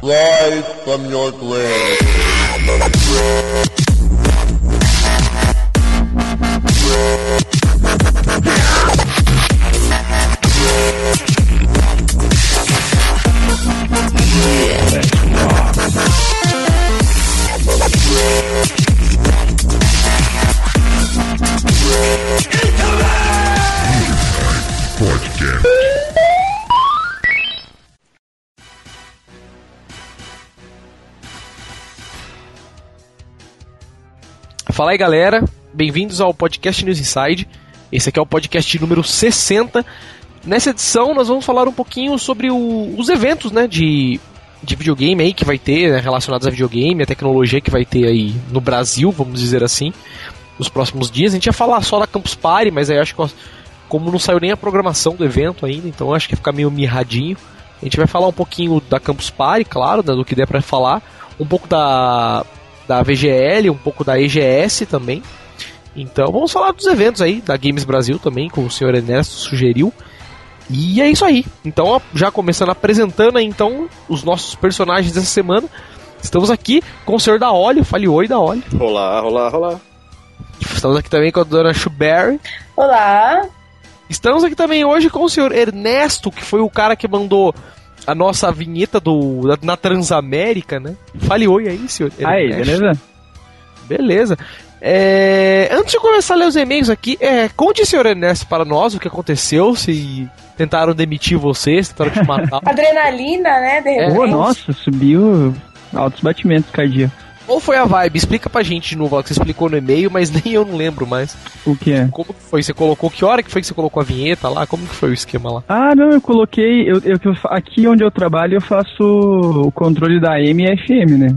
Rise from your grave. Fala aí galera, bem-vindos ao podcast News Inside. Esse aqui é o podcast número 60. Nessa edição nós vamos falar um pouquinho sobre o, os eventos né, de, de videogame aí que vai ter, né, relacionados a videogame, a tecnologia que vai ter aí no Brasil, vamos dizer assim, nos próximos dias. A gente ia falar só da Campus Party, mas aí acho que como não saiu nem a programação do evento ainda, então acho que ia ficar meio mirradinho. A gente vai falar um pouquinho da Campus Party, claro, né, do que der para falar, um pouco da da VGL, um pouco da EGS também. Então vamos falar dos eventos aí, da Games Brasil também, como o senhor Ernesto sugeriu. E é isso aí. Então, já começando apresentando aí, então os nossos personagens dessa semana. Estamos aqui com o senhor da Óleo. Fale oi da Óleo. Olá, olá, olá. Estamos aqui também com a dona Shuberry. Olá. Estamos aqui também hoje com o senhor Ernesto, que foi o cara que mandou a nossa vinheta do, na Transamérica, né? Fale oi aí, senhor. Aí, beleza? Beleza. É, antes de começar a ler os e-mails aqui, é, conte, senhor Ernesto, para nós o que aconteceu, se tentaram demitir você, se tentaram te matar. Adrenalina, né? De repente. Oh, nossa, subiu altos batimentos cardíacos. Qual foi a vibe? Explica pra gente de novo, ó, que você explicou no e-mail, mas nem eu não lembro mais. O que é? Como que foi? Você colocou, que hora que foi que você colocou a vinheta lá? Como que foi o esquema lá? Ah, não, eu coloquei, eu, eu aqui onde eu trabalho eu faço o controle da AM e FM, né?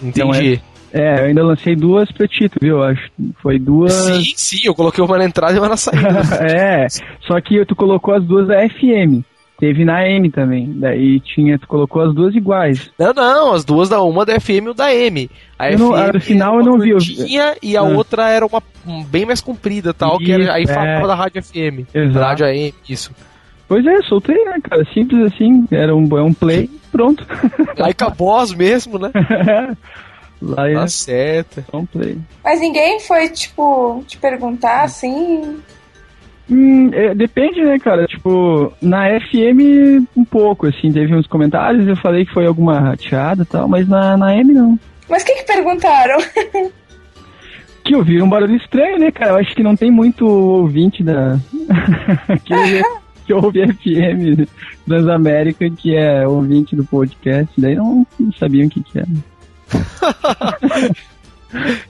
Entendi. Então, é, é, eu ainda lancei duas pra Tito, viu? Eu acho. Foi duas. Sim, sim, eu coloquei uma na entrada e uma na saída. é, só que tu colocou as duas da FM. Teve na M também. Daí tinha, tu colocou as duas iguais. Não, não, as duas da uma da FM e o da M. A eu FM não, no final eu não vi. Tinha e a ah. outra era uma bem mais comprida, tal, isso, que era, aí é. falava da rádio FM. Exato. Rádio AM, isso. Pois é, soltei, né, cara? Simples assim, era um, é um play, pronto. Like a boss mesmo, né? Lá é tá certo. É um play. Mas ninguém foi, tipo, te perguntar assim. Hum, é, depende, né, cara? Tipo, na FM um pouco, assim, teve uns comentários, eu falei que foi alguma rateada e tal, mas na, na M não. Mas o que, que perguntaram? que ouviram um barulho estranho, né, cara? Eu acho que não tem muito ouvinte da. que, que ouve FM Transamérica, que é ouvinte do podcast, daí não, não sabiam o que, que era.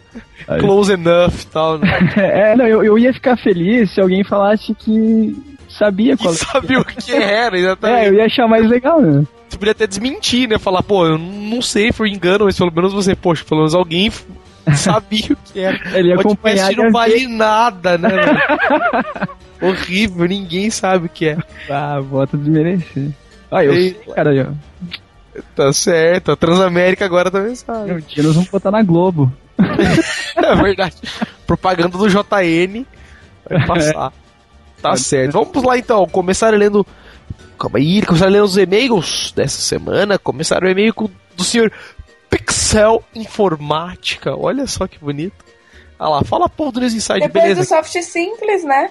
Close enough e tal, né? é, não, eu, eu ia ficar feliz se alguém falasse que sabia qual que sabia o que era, exatamente. É, eu ia achar mais legal, né? Você podia até desmentir, né? Falar, pô, eu não sei, foi engano, mas pelo menos você, poxa, pelo menos alguém sabia o que era. Ele ia acompanhar. não vale nada, né? Horrível, ninguém sabe o que é. Ah, bota desmerecer. Ah, eu sei, cara, já. Tá certo, a Transamérica agora também sabe. Um dia nós vamos botar na Globo. é verdade. Propaganda do JN vai passar. É. Tá certo. Vamos lá então, começar lendo. Calma aí, começar lendo os e-mails dessa semana. Começar o e-mail do senhor Pixel Informática. Olha só que bonito. Ah lá, fala porra do News Inside, Depois beleza? do soft simples, né?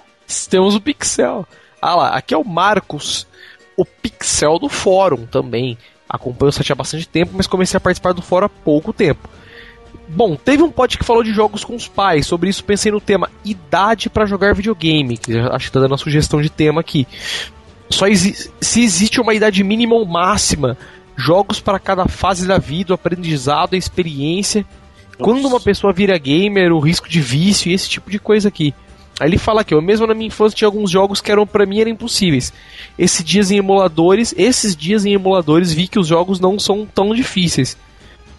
Temos o Pixel. Ah lá, aqui é o Marcos, o Pixel do fórum também. Acompanho o site há bastante tempo, mas comecei a participar do fórum há pouco tempo. Bom, teve um pod que falou de jogos com os pais. Sobre isso pensei no tema idade para jogar videogame. Que acho que tá dando uma sugestão de tema aqui. Só exi se existe uma idade mínima ou máxima, jogos para cada fase da vida, o aprendizado, a experiência. Nossa. Quando uma pessoa vira gamer, o risco de vício e esse tipo de coisa aqui. Aí ele fala que eu mesmo na minha infância tinha alguns jogos que eram para mim eram impossíveis. Esses dias em emuladores, esses dias em emuladores vi que os jogos não são tão difíceis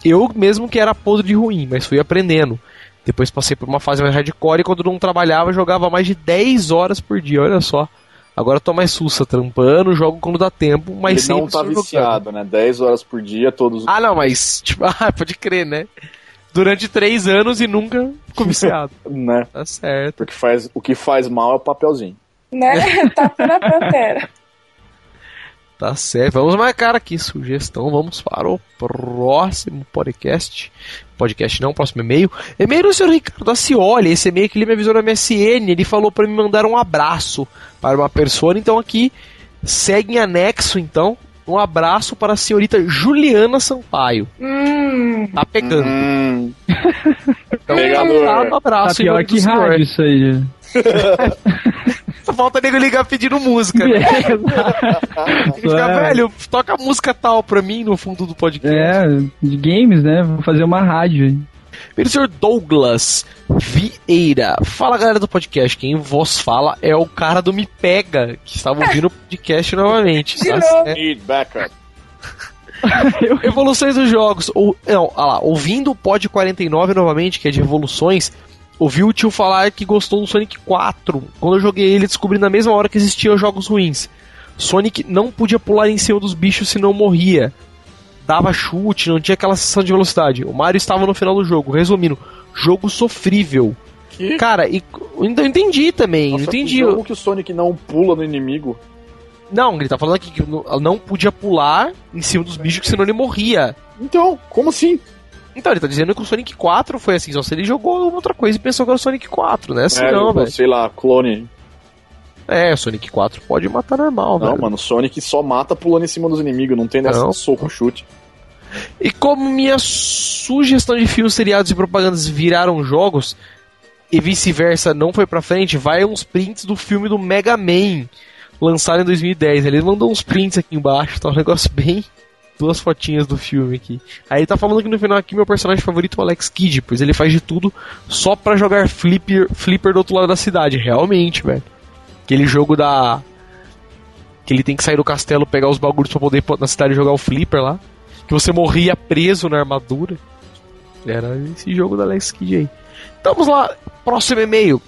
eu mesmo que era podre de ruim, mas fui aprendendo. Depois passei por uma fase mais hardcore e quando não trabalhava jogava mais de 10 horas por dia, olha só. Agora eu tô mais sussa, trampando, jogo quando dá tempo, mas Ele sempre não tá viciado, jogando. né? 10 horas por dia, todos Ah, não, mas, tipo, ah, pode crer, né? Durante 3 anos e nunca ficou viciado. né? Tá certo. Porque faz, o que faz mal é o papelzinho. Né? Tá na pantera. Tá certo. Vamos marcar aqui sugestão. Vamos para o próximo podcast. Podcast não, próximo e-mail. E-mail do senhor Ricardo Acioli. Esse e-mail que ele me avisou na MSN. Ele falou para me mandar um abraço para uma pessoa. Então aqui segue em anexo, então. Um abraço para a senhorita Juliana Sampaio. Hum, Tá pegando. Hum, Então, Pegador. tá, um Tá abraço. em pior que rádio isso aí. Só falta nego ligar pedindo música. né? Fica, É. velho, toca música tal pra mim no fundo do podcast. É, de games, né? Vou fazer uma rádio. aí. Primeiro, o senhor Douglas Vieira. Fala, galera do podcast. Quem vos fala é o cara do Me Pega, que estava ouvindo o podcast novamente. De Tá novo. certo. need backup. Evoluções dos jogos. Ou, não, olha lá, ouvindo o Pod 49 novamente, que é de evoluções, ouvi o tio falar que gostou do Sonic 4. Quando eu joguei ele, descobri na mesma hora que existiam jogos ruins. Sonic não podia pular em cima dos bichos senão morria. Dava chute, não tinha aquela sensação de velocidade. O Mario estava no final do jogo. Resumindo, jogo sofrível. Que? Cara, e eu não entendi também. Nossa, não entendi. que jogo que o Sonic não pula no inimigo. Não, ele tá falando aqui que não- não podia pular em cima dos bichos, que senão ele morria. Então, como assim? Então, ele tá dizendo que o Sonic 4 foi assim, só se ele jogou outra coisa e pensou que era o Sonic 4, né? Assim é, não, velho. sei lá, clone. É, o Sonic 4 pode matar normal, Não, velho. mano, o Sonic só mata pulando em cima dos inimigos, não tem dessa Não. soco chute. E como minha sugestão de filmes, seriados e propagandas viraram jogos, e vice-versa não foi pra frente, vai uns prints do filme do Mega Man, lançado em 2010. Ele mandou uns prints aqui embaixo, tá um negócio bem... Duas fotinhas do filme aqui. Aí ele tá falando que no final aqui meu personagem favorito é o Alex Kidd, pois ele faz de tudo só pra jogar flipper, flipper do outro lado da cidade. Realmente, velho. Aquele jogo da. Que ele tem que sair do castelo, pegar os bagulhos pra poder ir na cidade jogar o flipper lá. Que você morria preso na armadura. Era esse jogo da Alex Kidd aí. Então vamos lá, próximo e-mail.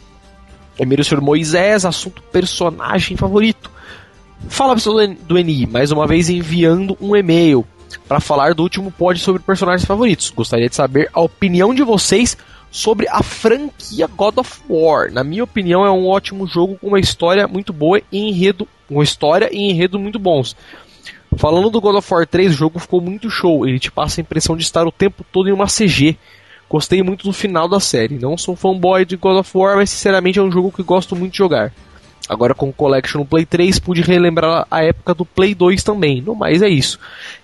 E-mail do senhor Moisés, assunto personagem favorito. Fala pessoal do NI, mais uma vez enviando um e-mail para falar do último pod sobre personagens favoritos. Gostaria de saber a opinião de vocês sobre a franquia God of War. Na minha opinião, é um ótimo jogo com uma história muito boa e enredo, uma história e enredo muito bons. Falando do God of War 3, o jogo ficou muito show. Ele te passa a impressão de estar o tempo todo em uma CG. Gostei muito do final da série. Não sou fanboy de God of War, mas sinceramente é um jogo que gosto muito de jogar. Agora com o Collection no Play 3, pude relembrar a época do Play 2 também. No mais é isso.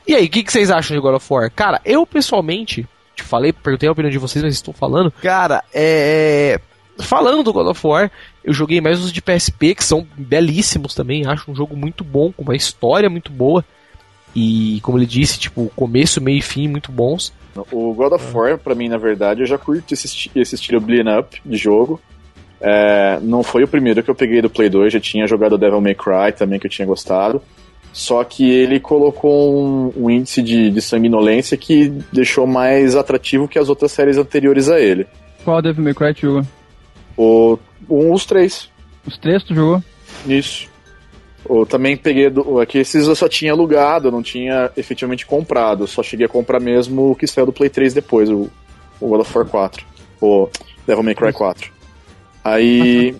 E aí, o que, que vocês acham de God of War? Cara, eu pessoalmente, te falei, perguntei a opinião de vocês, mas estou falando. Cara, é. Falando do God of War, eu joguei mais os de PSP, que são belíssimos também. Acho um jogo muito bom, com uma história muito boa. E, como ele disse, tipo, começo, meio e fim muito bons. O God of War, pra mim, na verdade, eu já curto esse, esti- esse estilo Bleed Up de jogo. É, não foi o primeiro que eu peguei do Play 2, já tinha jogado Devil May Cry também, que eu tinha gostado. Só que ele colocou um, um índice de, de sanguinolência que deixou mais atrativo que as outras séries anteriores a ele. Qual Devil May Cry tu jogou? O, um, os três. Os três tu jogou? Isso. Eu também peguei. Do, aqui esses eu só tinha alugado, eu não tinha efetivamente comprado. Só cheguei a comprar mesmo o que saiu do Play 3 depois, o, o God of War 4. O Devil May Cry 4. Aí.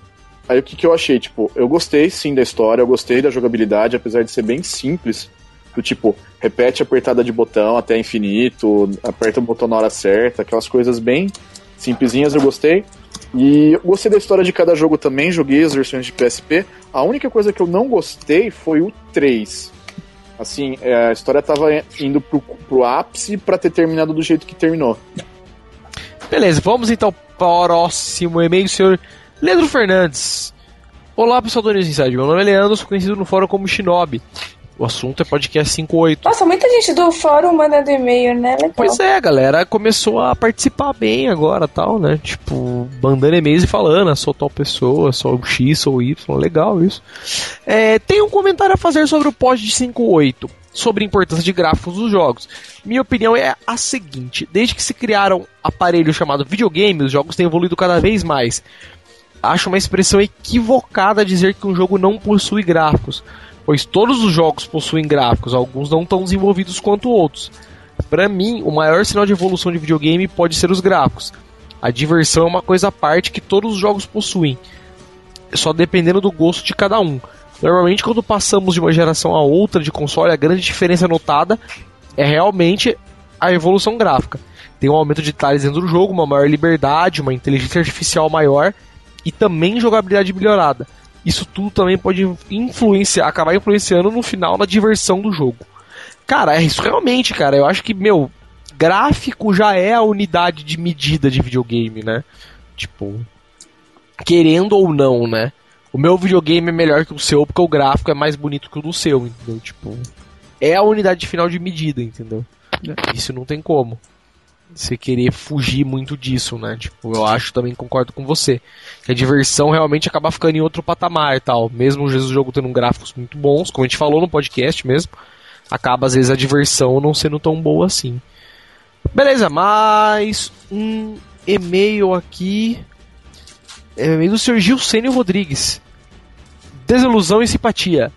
Aí o que, que eu achei? Tipo, eu gostei sim da história, eu gostei da jogabilidade, apesar de ser bem simples. Do tipo, repete a apertada de botão até infinito, aperta o botão na hora certa, aquelas coisas bem simplesinhas, eu gostei. E eu gostei da história de cada jogo também, joguei as versões de PSP. A única coisa que eu não gostei foi o 3. Assim, é, a história tava indo pro, pro ápice pra ter terminado do jeito que terminou. Beleza, vamos então para próximo e-mail, senhor Leandro Fernandes. Olá, pessoal do News Inside. Meu nome é Leandro, sou conhecido no fórum como Shinobi. O assunto é podcast 58. Nossa, muita gente do fórum mandando e-mail, né? Legal. Pois é, a galera começou a participar bem agora, tal, né? Tipo, mandando e-mails e falando, ah, sou tal pessoa, sou o X, sou Y, legal isso. É, tem um comentário a fazer sobre o pod de 58, sobre a importância de gráficos dos jogos. Minha opinião é a seguinte: desde que se criaram aparelho chamado videogame, os jogos têm evoluído cada vez mais. Acho uma expressão equivocada dizer que um jogo não possui gráficos, pois todos os jogos possuem gráficos, alguns não tão desenvolvidos quanto outros. Para mim, o maior sinal de evolução de videogame pode ser os gráficos. A diversão é uma coisa à parte que todos os jogos possuem, só dependendo do gosto de cada um. Normalmente, quando passamos de uma geração a outra de console, a grande diferença notada é realmente a evolução gráfica. Tem um aumento de detalhes dentro do jogo, uma maior liberdade, uma inteligência artificial maior e também jogabilidade melhorada. Isso tudo também pode influenciar, acabar influenciando no final na diversão do jogo. Cara, é isso realmente, cara. Eu acho que, meu, gráfico já é a unidade de medida de videogame, né? Tipo, querendo ou não, né? O meu videogame é melhor que o seu porque o gráfico é mais bonito que o do seu, entendeu? Tipo, é a unidade final de medida, entendeu? Isso não tem como. Você querer fugir muito disso, né? Tipo, eu acho também concordo com você. Que a diversão realmente acaba ficando em outro patamar e tal. Mesmo o jogo tendo gráficos muito bons, como a gente falou no podcast mesmo, acaba às vezes a diversão não sendo tão boa assim. Beleza, mais um e-mail aqui. É do Sr. Gilcênio Rodrigues. Desilusão e simpatia.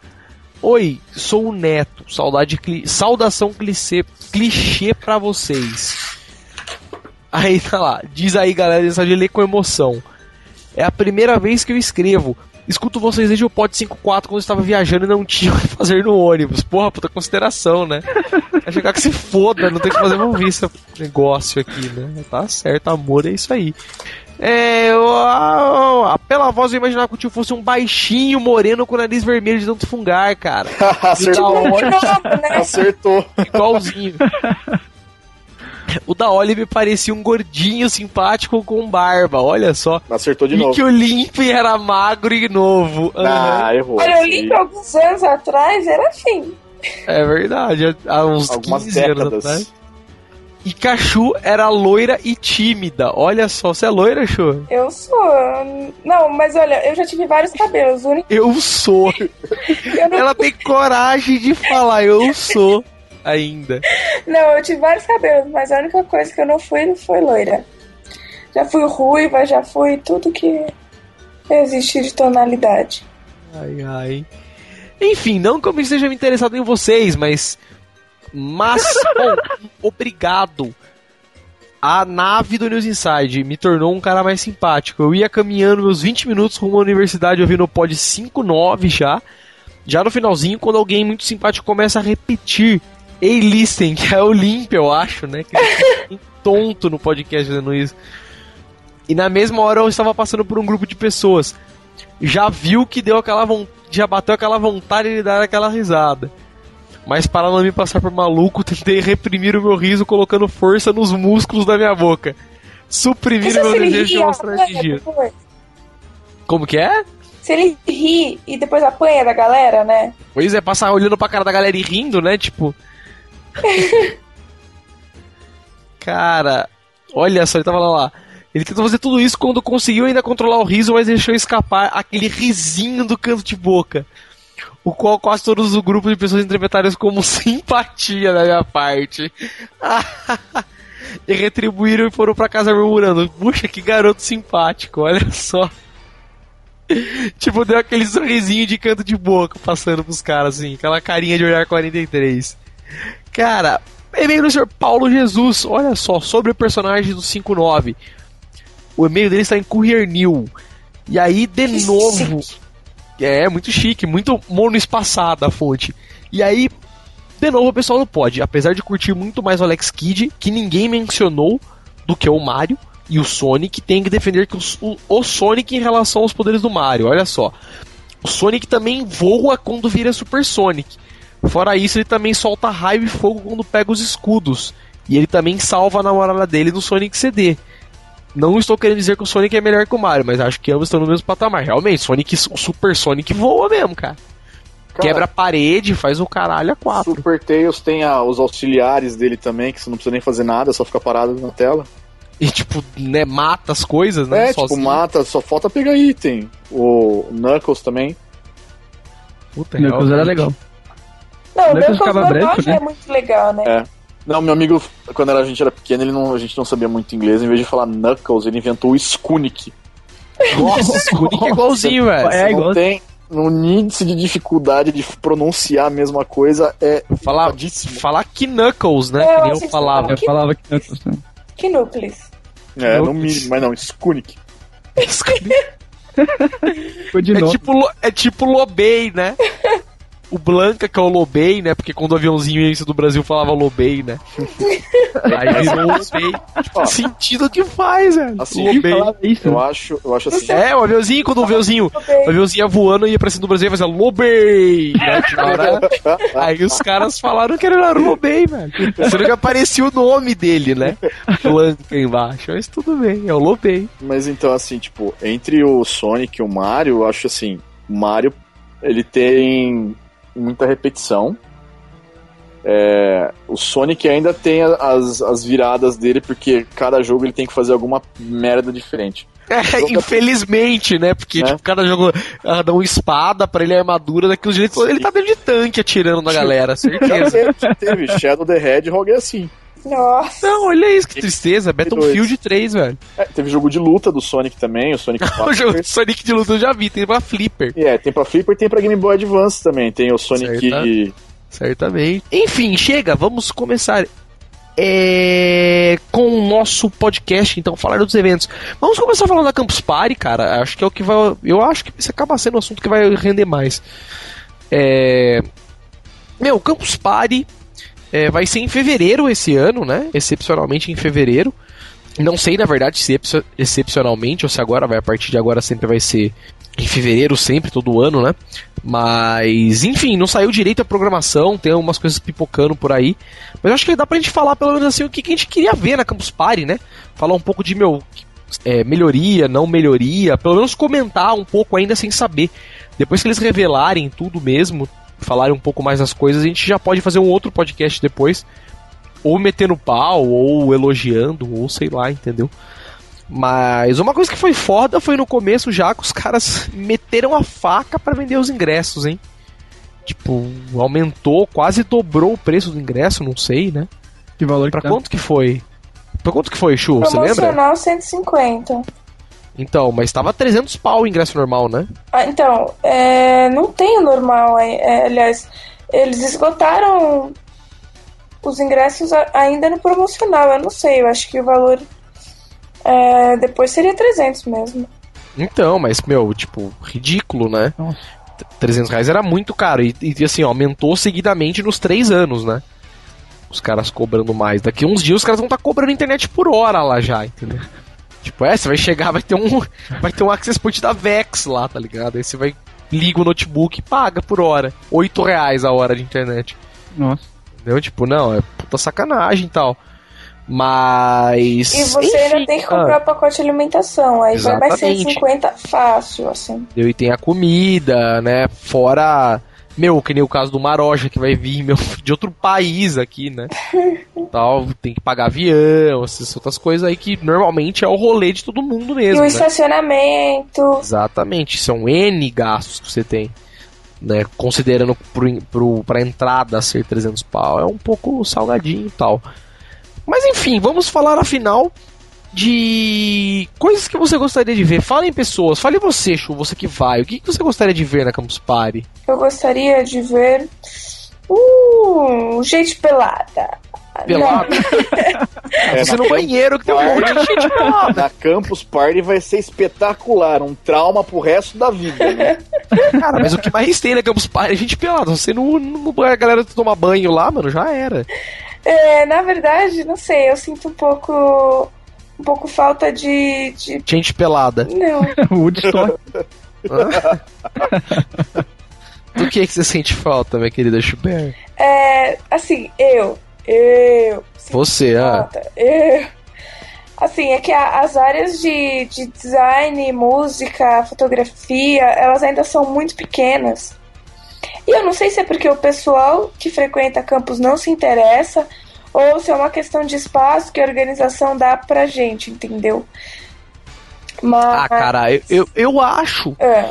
Oi, sou o Neto. Saudade, cli... Saudação clichê, clichê pra vocês. Aí tá lá. Diz aí, galera, de ler com emoção. É a primeira vez que eu escrevo. Escuto vocês desde o Pod 54 quando eu estava viajando e não tinha o que fazer no ônibus. Porra, puta consideração, né? Vai chegar que se foda, não tem que fazer ouvir esse negócio aqui, né? Tá certo, amor, é isso aí. É, eu, a, a, pela voz eu imaginava que o tio fosse um baixinho, moreno com o nariz vermelho de tanto fungar, cara. Acertou. Acertou. Igualzinho. O da Olive parecia um gordinho simpático com barba, olha só. Acertou de e novo. que o Limp era magro e novo. Ah, uhum. errou. Olha, o Limp alguns anos atrás era assim. É verdade, há uns Algumas 15 décadas. anos atrás. E Cachu era loira e tímida. Olha só, você é loira, Chu? Eu sou. Não, mas olha, eu já tive vários cabelos. Único... Eu sou. Eu não... Ela tem coragem de falar, eu sou. Ainda. Não, eu tive vários cabelos, mas a única coisa que eu não fui foi loira. Já fui ruiva, já fui tudo que existe de tonalidade. Ai, ai. Enfim, não que eu esteja interessado em vocês, mas. Mas, bom, obrigado. A nave do News Inside me tornou um cara mais simpático. Eu ia caminhando meus 20 minutos rumo à universidade ouvindo o pod 59 já. Já no finalzinho, quando alguém muito simpático começa a repetir Ei, listen, que é o Limp, eu acho, né? Que ele tonto no podcast fazendo isso. E na mesma hora eu estava passando por um grupo de pessoas. Já viu que deu aquela já bateu aquela vontade de dar aquela risada. Mas para não me passar por maluco, tentei reprimir o meu riso colocando força nos músculos da minha boca. Suprimir o meu desejo de mostrar energia. Como que é? Se ele ri e depois apanha da galera, né? Pois é, passar olhando pra cara da galera e rindo, né? Tipo. Cara, olha só, ele tava lá, lá. Ele tentou fazer tudo isso quando conseguiu ainda controlar o riso, mas deixou escapar aquele risinho do canto de boca. O qual quase todos o grupo de pessoas interpretaram como simpatia da minha parte. e retribuíram e foram para casa murmurando: Puxa, que garoto simpático, olha só. tipo, deu aquele sorrisinho de canto de boca passando pros caras, assim, aquela carinha de olhar 43. Cara, e-mail do senhor Paulo Jesus, olha só, sobre o personagem do 59. O e-mail dele está em Courier New. E aí, de Que novo. É, muito chique, muito monoespaçada a fonte. E aí, de novo, o pessoal não pode. Apesar de curtir muito mais o Alex Kidd, que ninguém mencionou do que o Mario e o Sonic, tem que defender que o, o Sonic em relação aos poderes do Mario. Olha só. O Sonic também voa quando vira Super Sonic. Fora isso, ele também solta raio e fogo quando pega os escudos. E ele também salva a namorada dele no Sonic CD. Não estou querendo dizer que o Sonic é melhor que o Mario, mas acho que ambos estão no mesmo patamar. Realmente, Sonic, o Super Sonic voa mesmo, cara. Cara, Quebra a parede, faz o caralho a quatro. Super Tails tem a- os auxiliares dele também, que você não precisa nem fazer nada, só fica parado na tela. E tipo, né, mata as coisas, né? É, tipo, sozinho. mata, só falta pegar item. O Knuckles também. Puta, Meu coisa era realmente. legal. Não, o Knuckles ficava branco, já né? é muito legal, né? É. Não, meu amigo, quando era- a gente era pequeno, ele não, a gente não sabia muito inglês. Em vez de falar Knuckles, ele inventou o Skunic. Nossa, é igualzinho, velho. É, tem no índice de dificuldade de pronunciar a mesma coisa é Falar, falar que Knuckles, né? É, que nem eu falava. Eu falava que Knuckles. né? Que núcleos. É, no Knuckles. mínimo, mas não, Skunic. Foi de É novo. tipo, é tipo Lobei, né? O Blanca, que é o Lobei, né? Porque quando o aviãozinho ia do Brasil falava Lobei, né? Aí virou Lobei. Ó, Sentido que faz, velho. Assim, Lobei. Isso. eu acho, eu acho assim. É, o aviãozinho, quando o aviãozinho, o aviãozinho ia voando e ia pra cima do Brasil, ia fazer Lobei, né? Aí os caras falaram que era o Lobei, velho. Sendo que aparecia o nome dele, né? Blanca embaixo. Mas tudo bem, é o Lobei. Mas então, assim, tipo, entre o Sonic e o Mario, eu acho assim, o Mario, ele tem muita repetição. É, o Sonic ainda tem as, as viradas dele, porque cada jogo ele tem que fazer alguma merda diferente. É, infelizmente, né? Porque, Né? tipo, cada jogo ah, dá uma espada pra ele, armadura, daqueles jeitos. Ele tá dentro de tanque atirando na galera, certeza. teve Shadow the Hedgehog é assim. Nossa. Não, olha isso, que tristeza. Battlefield 3, velho. É, teve jogo de luta do Sonic também, o Sonic O jogo de Sonic de luta eu já vi, tem pra Flipper. É, tem pra Flipper e tem pra Game Boy Advance também. Tem o Sonic. Certo. Certamente. Enfim, chega, vamos começar é, com o nosso podcast, então, falar dos eventos. Vamos começar falando da Campus Party, cara. Acho que é o que vai. Eu acho que isso acaba sendo o assunto que vai render mais. É. Meu, Campus Party é, vai ser em fevereiro esse ano, né? Excepcionalmente em fevereiro. Não sei, na verdade, se excep- excepcionalmente ou se agora vai, a partir de agora sempre vai ser em fevereiro, sempre, todo ano, né? Mas, enfim, não saiu direito a programação, tem umas coisas pipocando por aí. Mas acho que dá pra gente falar, pelo menos assim, o que a gente queria ver na Campus Party, né? Falar um pouco de, meu, é, melhoria, não melhoria, pelo menos comentar um pouco ainda sem saber. Depois que eles revelarem tudo mesmo, falarem um pouco mais das coisas, a gente já pode fazer um outro podcast depois, ou metendo pau, ou elogiando, ou sei lá, entendeu? Mas uma coisa que foi foda foi no começo já que os caras meteram a faca pra vender os ingressos, hein? Tipo, aumentou, quase dobrou o preço do ingresso, não sei, né? Que valor Pra que tá? quanto que foi? Pra quanto que foi, Chu? Você lembra? Promocional 150. Então, mas tava 300 pau o ingresso normal, né? Ah, então, é, não tem o normal. é, é, aliás, eles esgotaram os ingressos a- ainda no promocional. Eu não sei, eu acho que o valor é, depois seria 300 mesmo. Então, mas, meu, tipo, ridículo, né? Nossa. T- 300 reais era muito caro. E, e, assim, ó, aumentou seguidamente nos três anos, né? Os caras cobrando mais. Daqui uns dias os caras vão estar cobrando internet por hora lá já, entendeu? Tipo, é, você vai chegar, vai ter um. Vai ter um access point da Vex lá, tá ligado? Aí você vai. Liga o notebook e paga por hora. 8 reais a hora de internet. Nossa. Entendeu? Tipo, não, é puta sacanagem e tal. Mas. E você enfim, ainda tem que comprar o pacote de alimentação. Aí vai mais Exatamente. 150 fácil, assim. E tem a comida, né? Fora. Meu, que nem o caso do Maroja, que vai vir meu, de outro país aqui, né? Tal, tem que pagar avião, essas outras coisas aí que normalmente é o rolê de todo mundo E mesmo. o né? estacionamento. Exatamente, são N gastos que você tem. Né? Considerando pro, pro, pra entrada ser 300 pau, é um pouco salgadinho e tal. Mas enfim, vamos falar afinal de coisas que você gostaria de ver. Falem pessoas, fale você, Chu, você que vai. O que, que você gostaria de ver na Campus Party? Eu gostaria de ver. Uh, gente pelada. Pelado? É, você no banheiro que tem um monte de gente pelada. Na Campus Party vai ser espetacular, um trauma pro resto da vida, né? Cara, mas o que mais tem na Campus Party é gente pelada. Você não, não a galera tomar banho lá, mano, já era. É, na verdade, não sei, eu sinto um pouco. Um pouco falta de. de... Gente pelada. Não. Woodstock. Do que, que você sente falta, minha querida Schubert? É, assim, eu. Eu. Você, ah. falta, Eu. Assim, é que a- as áreas de, de design, música, fotografia, elas ainda são muito pequenas. E eu não sei se é porque o pessoal que frequenta campus não se interessa ou se é uma questão de espaço que a organização dá pra gente, entendeu? Mas. Ah, cara, eu, eu, eu acho É.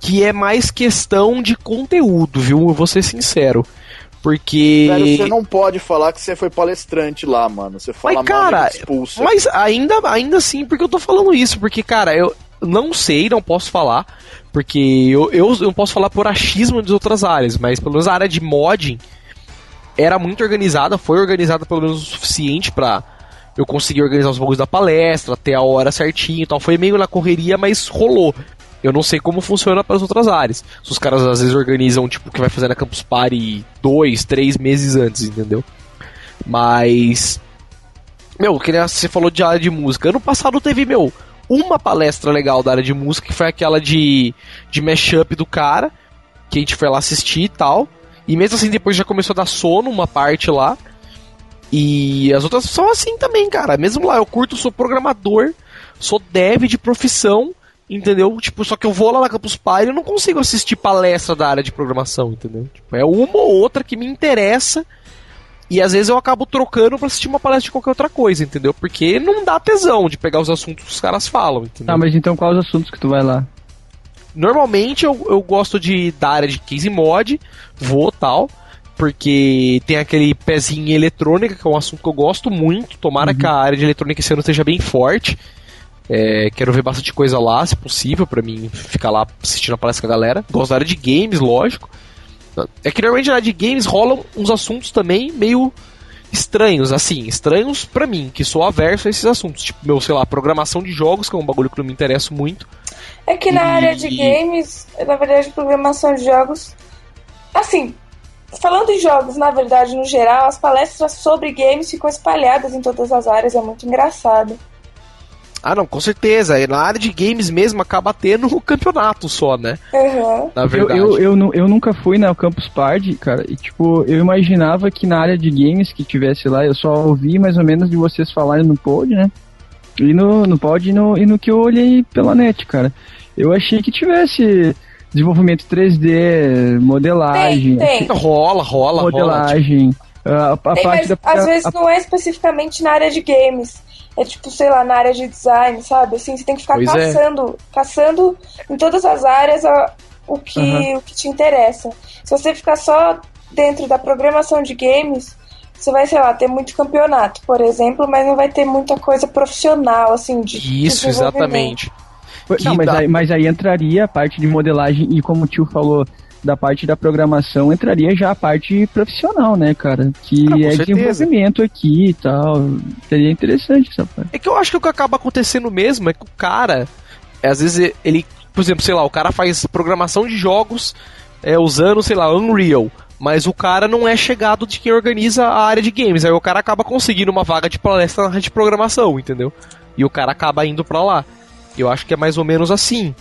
que é mais questão de conteúdo, viu? Eu vou ser sincero. Porque. Velho, você não pode falar que você foi palestrante lá, mano. Você fala Mas, cara, expulsa. Mas ainda, ainda assim, porque eu tô falando isso? Porque, cara, eu não sei, não posso falar. Porque eu, eu não posso falar por achismo de outras áreas, mas pelo menos a área de modding era muito organizada, foi organizada pelo menos o suficiente pra eu conseguir organizar os bagulhos da palestra, ter a hora certinho e tal. Foi meio na correria, mas rolou. Eu não sei como funciona para as outras áreas. Se os caras às vezes organizam, tipo, o que vai fazer na Campus Party dois, três meses antes, entendeu? Mas. Meu, que você falou de área de música. Ano passado teve, meu, uma palestra legal da área de música, que foi aquela de, de mashup do cara, que a gente foi lá assistir e tal. E mesmo assim, depois já começou a dar sono uma parte lá. E as outras são assim também, cara. Mesmo lá, eu curto, sou programador, sou dev de profissão, entendeu? Tipo, só que eu vou lá na Campus Party e não consigo assistir palestra da área de programação, entendeu? Tipo, é uma ou outra que me interessa. E às vezes eu acabo trocando pra assistir uma palestra de qualquer outra coisa, entendeu? Porque não dá tesão de pegar os assuntos que os caras falam, entendeu? Ah, mas então quais os assuntos que tu vai lá? Normalmente eu, eu gosto de da área de case mod, vou tal, porque tem aquele pezinho em eletrônica, que é um assunto que eu gosto muito. Tomara que a área de eletrônica esse ano esteja bem forte. É, quero ver bastante coisa lá, se possível, pra mim ficar lá assistindo a palestra com a galera. Gosto da área de games, lógico. É que normalmente na área de games rolam uns assuntos também meio estranhos, assim, estranhos pra mim, que sou averso a esses assuntos. Tipo, meu, sei lá, programação de jogos, que é um bagulho que não me interessa muito. É que na E- área de games, na verdade, programação de jogos. Assim, falando em jogos, na verdade, no geral, as palestras sobre games ficam espalhadas em todas as áreas, é muito engraçado. Ah, não, com certeza. E Na área de games mesmo acaba tendo o campeonato só, né? Aham. Na Eu, verdade. eu, eu, nu- eu nunca fui na Campus Party, cara, e tipo, eu imaginava que na área de games que tivesse lá, eu só ouvi mais ou menos de vocês falarem no pod, né? E no, no pod e no, e no que eu olhei pela net, cara. Eu achei que tivesse desenvolvimento 3D, modelagem, Tem, tem. Rola, rola, rola. tipo, modelagem, a, a Tem, parte mas da às vezes não é especificamente na área de games. É tipo, sei lá, na área de design, sabe? Assim, você tem que ficar Pois é. caçando, caçando em todas as áreas a- o, que, o que te interessa. Se você ficar só dentro da programação de games, você vai, sei lá, ter muito campeonato, por exemplo, mas não vai ter muita coisa profissional, assim, de Isso, exatamente. Não, mas aí, mas aí entraria a parte de modelagem e como o tio falou da parte da programação, entraria já a parte profissional, né, cara? Que Ah, é certeza. desenvolvimento aqui e tal. Seria interessante essa parte. É que eu acho que o que acaba acontecendo mesmo é que o cara, é, às vezes, ele, por exemplo, sei lá, o cara faz programação de jogos é, usando, sei lá, Unreal. Mas o cara não é chegado de quem organiza a área de games. Aí o cara acaba conseguindo uma vaga de palestra na área de programação, entendeu? E o cara acaba indo pra lá. Eu acho que é mais ou menos assim.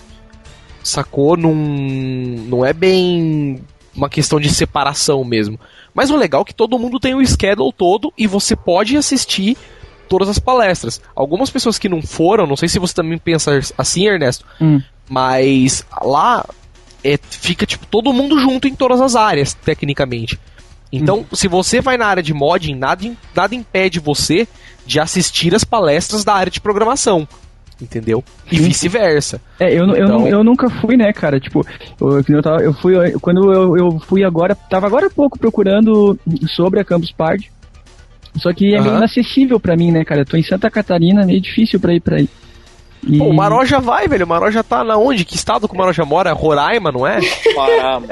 Sacou? Não, não é bem uma questão de separação mesmo. Mas o legal é que todo mundo tem o schedule todo e você pode assistir todas as palestras. Algumas pessoas que não foram, não sei se você também pensa assim, Ernesto, Hum. mas lá é, fica tipo todo mundo junto em todas as áreas, tecnicamente. Então, se você vai na área de modding, nada, nada impede você de assistir as palestras da área de programação. Entendeu? E vice-versa. É, eu, eu, Então- nu- eu nunca fui, né, cara? Tipo, eu, eu, tava, eu fui. Quando eu, eu fui agora, tava agora há pouco procurando sobre a Campus Party. Só que é meio Aham. inacessível pra mim, né, cara? Eu tô em Santa Catarina, meio difícil pra ir pra aí. E- Pô, o Maró já vai, velho. O Maró já tá na onde? Que estado que o Maró já mora? Roraima, não é? Pará, mano.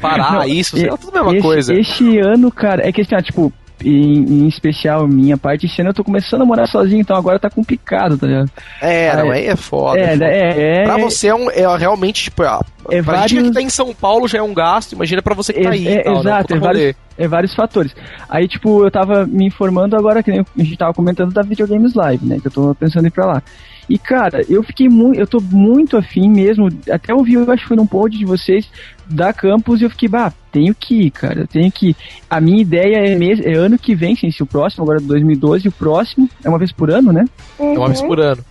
Pará, Não, isso, sei lá, tudo a mesma esse, coisa. Esse ano, cara, é que assim, ó, tipo, em, em especial minha parte, esse ano eu tô começando a morar sozinho, então agora tá complicado, tá ligado? É, não, é- aí é foda. É, é foda. é, é. Pra você é, um, é realmente, tipo, ó, É pra gente vários- que tá em São Paulo já é um gasto, imagina pra você que tá É- aí. é, tal, né? exato, Puta é vários-. É vários fatores. Aí, tipo, eu tava me informando agora, que nem a gente tava comentando da Videogames Live, né? Que eu tô pensando em ir pra lá. E, cara, eu fiquei muito. Eu tô muito afim mesmo. Até ouvi, eu acho que foi num pod de vocês, da campus, e eu fiquei, bah, tenho que ir, cara. Eu tenho que ir. A minha ideia é, mes- é ano que vem, sem ser o próximo, agora 2012, o próximo, é uma vez por ano, né? É uma vez Uhum. por ano.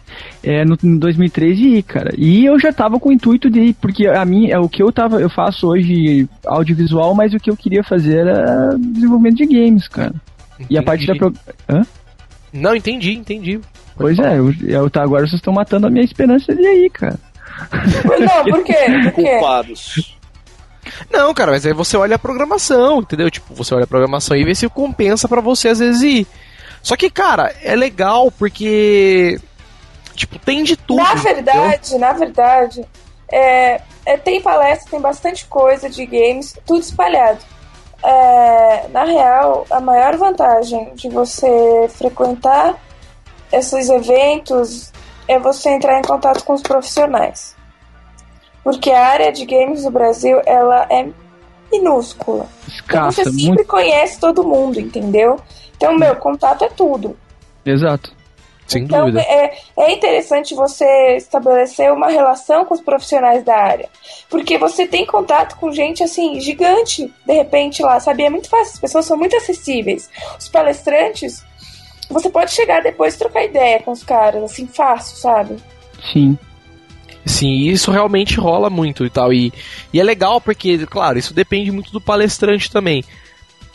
É, no, no 2013 ir, cara. E eu já tava com o intuito de ir, porque a mim, é o que eu tava, eu faço hoje audiovisual, mas o que eu queria fazer era desenvolvimento de games, cara. E a parte da Entendi. pro... Hã? Não, entendi, entendi. Pois é, eu, eu, tá, agora vocês estão matando a minha esperança de ir aí, cara. Não, por quê? Por quê? Culpados. Não, cara, mas aí você olha a programação, entendeu? Tipo, você olha a programação e vê se compensa pra você às vezes ir. Só que, cara, é legal porque. Tipo, tem de tudo. Na entendeu? verdade, na verdade, é, é, tem palestra, tem bastante coisa de games, tudo espalhado. É, na real, a maior vantagem de você frequentar esses eventos é você entrar em contato com os profissionais. Porque a área de games no Brasil, ela é minúscula. Então Escassa, você sempre muito. conhece todo mundo, entendeu? Então, meu, contato é tudo. Exato. Sem então, dúvida. É, é interessante você estabelecer uma relação com os profissionais da área. Porque você tem contato com gente, assim, gigante, de repente, lá, sabe? É muito fácil, as pessoas são muito acessíveis. Os palestrantes, você pode chegar depois e trocar ideia com os caras, assim, fácil, sabe? Sim. Sim, isso realmente rola muito e tal. E, e é legal porque, claro, isso depende muito do palestrante também.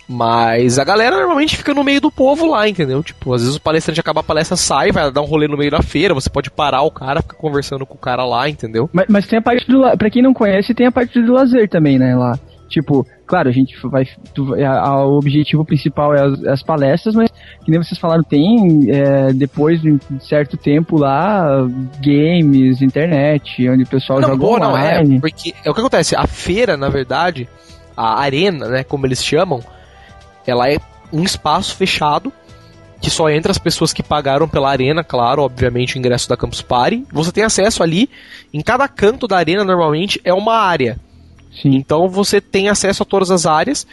Mas a galera normalmente fica no meio do povo lá, entendeu? Tipo, às vezes o palestrante acaba a palestra, sai, vai dar um rolê no meio da feira, você pode parar o cara, ficar conversando com o cara lá, entendeu? Mas, mas tem a parte do. Pra quem não conhece, tem a parte do lazer também, né? Lá. Tipo, claro, a gente vai. tu- a- a- o objetivo principal é as, as palestras, mas, que nem vocês falaram, tem é, depois de um certo tempo lá, games, internet, onde o pessoal Não, joga pô, não, é, porque é o que acontece, a feira, na verdade, a arena, né, como eles chamam, ela é um espaço fechado que só entra as pessoas que pagaram pela arena, claro, obviamente o ingresso da Campus Party. Você tem acesso ali, em cada canto da arena normalmente é uma área. Sim. Então você tem acesso a todas as áreas.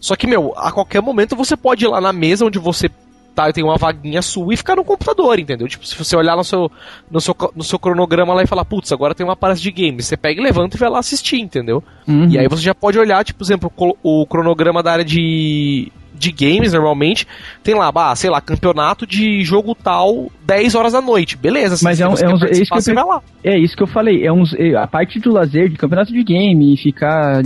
Só que, meu, a qualquer momento você pode ir lá na mesa onde você tá, tem uma vaguinha sua e ficar no computador, entendeu? Tipo, se você olhar no seu, no seu, no seu cronograma lá e falar, putz, agora tem uma palestra de games, você pega e levanta e vai lá assistir, entendeu? Uhum. E aí você já pode olhar, tipo, por exemplo, o cronograma da área de, de games, normalmente, tem lá, bah, sei lá, campeonato de jogo tal, 10 horas da noite. Beleza, Mas é um- é um- é isso que eu você vai lá. É isso que eu falei. É uns, é, a parte do lazer, de campeonato de game, e ficar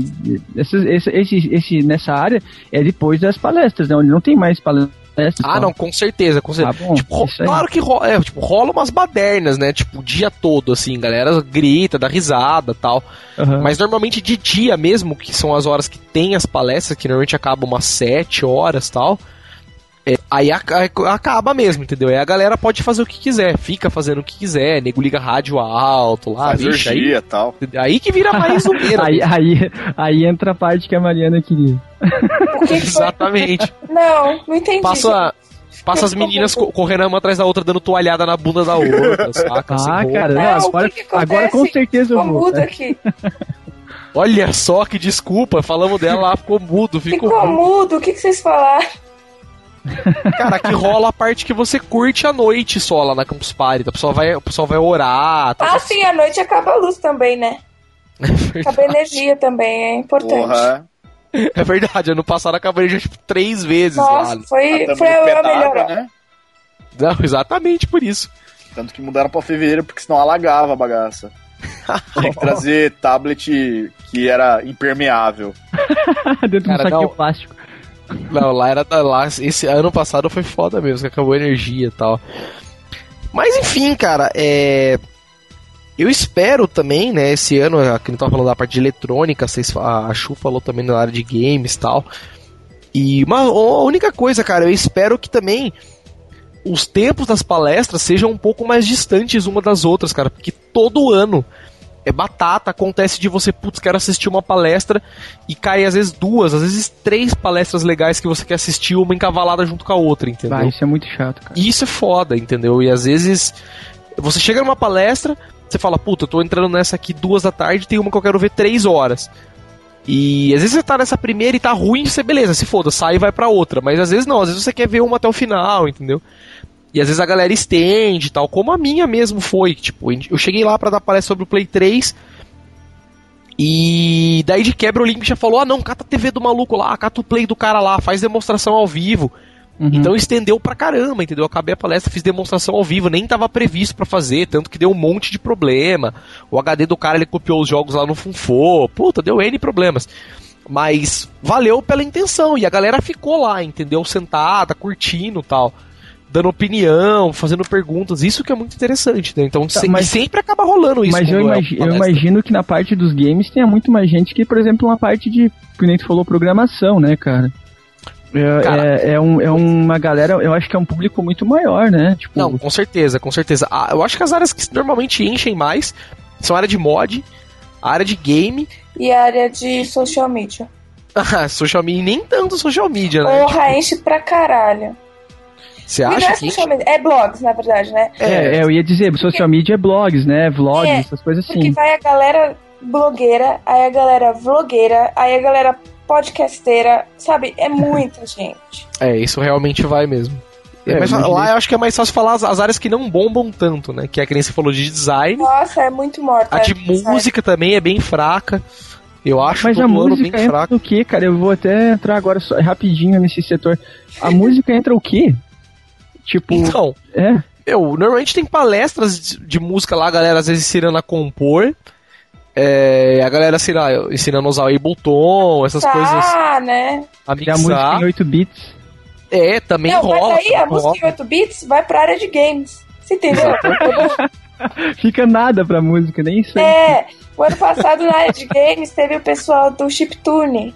esse, esse, esse, esse- nessa área é depois das palestras, né? Onde não tem mais palestras. Ah, só. não, com certeza, com certeza. Tá bom, Tipo, claro que rola, é, tipo, rola umas badernas, né? Tipo, o dia todo, assim, galera grita, dá risada tal. Aham. Mas normalmente de dia mesmo, que são as horas que tem as palestras, que normalmente acabam umas 7 horas tal. É, aí aca- acaba mesmo, entendeu? Aí a galera pode fazer o que quiser, fica fazendo o que quiser, nego liga rádio alto lá, Faz vixe, aí, orgia e tal. aí que vira mais zumbeira. Aí, aí, aí entra a parte que a Mariana queria. O que? Exatamente. Não, não entendi. Passa, passa as meninas co- correndo uma atrás da outra, dando toalhada na bunda da outra, saca? Ah, roupa. cara, não, o agora, que que agora com certeza eu Ficou vou. mudo aqui. Olha só que desculpa, falamos dela lá, ficou mudo, ficou, Ficou mudo. mudo. O que, que vocês falaram? Cara, aqui rola a parte que você curte a noite só lá na Campus Party. O pessoal vai, o pessoal vai orar. Tá Ah, sim, à noite acaba a luz também, né? Acaba a energia também, é importante. Porra. É verdade, ano passado acabei já tipo, três vezes Nossa, lá. foi, Tamo foi a melhor. né? Não, exatamente por isso. Tanto que mudaram pra fevereiro, porque senão alagava a bagaça. Tinha que trazer tablet que era impermeável. Dentro de um Cara, saquinho não. plástico. Não, lá era da- lá. Esse ano passado foi foda mesmo, que acabou a energia e tal. Mas enfim, cara, é. Eu espero também, né, esse ano, que não tava falando da parte de eletrônica, vocês, a Chu falou também na área de games e tal. E uma única coisa, cara, eu espero que também os tempos das palestras sejam um pouco mais distantes uma das outras, cara, porque todo ano é batata, acontece de você, putz, quero assistir uma palestra e cai às vezes duas, às vezes três palestras legais que você quer assistir, uma encavalada junto com a outra, entendeu? Vai, isso é muito chato, cara. E isso é foda, entendeu? E às vezes você chega numa palestra, você fala, puta, eu tô entrando nessa aqui duas da tarde, tem uma que eu quero ver três horas. E às vezes você tá nessa primeira e tá ruim, você beleza, se foda, sai e vai pra outra. Mas às vezes não, às vezes você quer ver uma até o final, entendeu? E às vezes a galera estende e tal, como a minha mesmo foi. Tipo, eu cheguei lá pra dar palestra sobre o Play 3. E daí de quebra o Link já falou: ah não, cata a TV do maluco lá, cata o play do cara lá, faz demonstração ao vivo. Uhum. Então estendeu pra caramba, entendeu? Eu acabei a palestra, fiz demonstração ao vivo, nem tava previsto pra fazer, tanto que deu um monte de problema. O HD do cara ele copiou os jogos lá no Funfo, puta, deu N problemas. Mas valeu pela intenção e a galera ficou lá, entendeu? Sentada, curtindo tal, dando opinião, fazendo perguntas, isso que é muito interessante, né? Então se- mas- sempre acaba rolando isso. Mas eu, é imagi- eu imagino que na parte dos games tenha muito mais gente que, por exemplo, uma parte de, que nem tu falou, programação, né, cara? É, Cara- é, é um, é uma galera, eu acho que é um público muito maior, né? Tipo, Não, com certeza, com certeza. Ah, eu acho que as áreas que normalmente enchem mais são a área de mod, a área de game, E a área de social media. Ah, social media, nem tanto social media, né? Porra, enche pra caralho. Você não é acha que. media, é blogs, na verdade, né? é, é, eu ia dizer, social media é blogs, né? Vlogs, É, essas coisas Porque assim. vai a galera blogueira, aí a galera vlogueira, aí a galera podcasteira, sabe? É muita gente. É, isso realmente vai mesmo. É, É, mas lá isso- eu acho que é mais fácil falar as, as áreas que não bombam tanto, né? Que é que nem você falou de design. Nossa, é muito morta. A de música também é bem fraca. Eu acho Mas a ano música bem entra fraca. no quê, cara? Eu vou até entrar agora só, rapidinho nesse setor. A música entra o quê? Tipo, Então, é? meu, normalmente tem palestras de, de música lá, a galera às vezes ensinando a compor. É, a galera, sei lá, ensinando a usar o Ableton, essas tá, coisas, né? a música em 8 bits. É, também Não, rola. mas aí a rola. música em 8 bits vai pra área de games. Você entendeu? Fica nada pra música, nem isso. É, o ano passado na área de games teve o pessoal do Chiptune.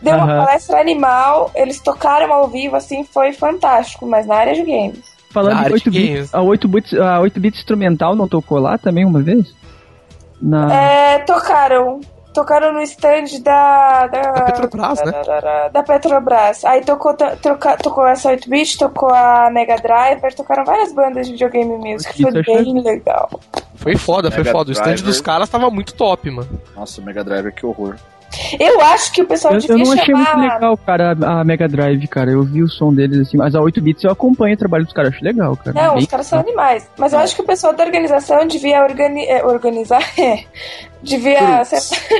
Deu uma Aham. palestra animal, eles tocaram ao vivo, assim, foi fantástico, mas na área de games. Falando área 8 de bits, games. a 8 bits, a 8 bits instrumental não tocou lá também uma vez? Na... É, tocaram. Tocaram no stand da. Da, Da Petrobras, né? da, da, da- da Petrobras. Aí tocou, to- troca- tocou essa 8-bit, tocou a Mega Driver, tocaram várias bandas de videogame music. Foi 8-bit eu bem legal. Foi foda, foi Mega foda. O stand Driver. dos caras tava muito top, mano. Nossa, Mega Drive, que horror. Eu acho que o pessoal Eu, devia eu não achei chamar. muito legal, cara, a, Mega Drive, cara. Eu vi o som deles assim, mas a 8 bits eu acompanho o trabalho dos caras, acho legal, cara. Não, Bem- os caras são animais. Mas eu acho que o pessoal da organização devia organi é, organizar. é, devia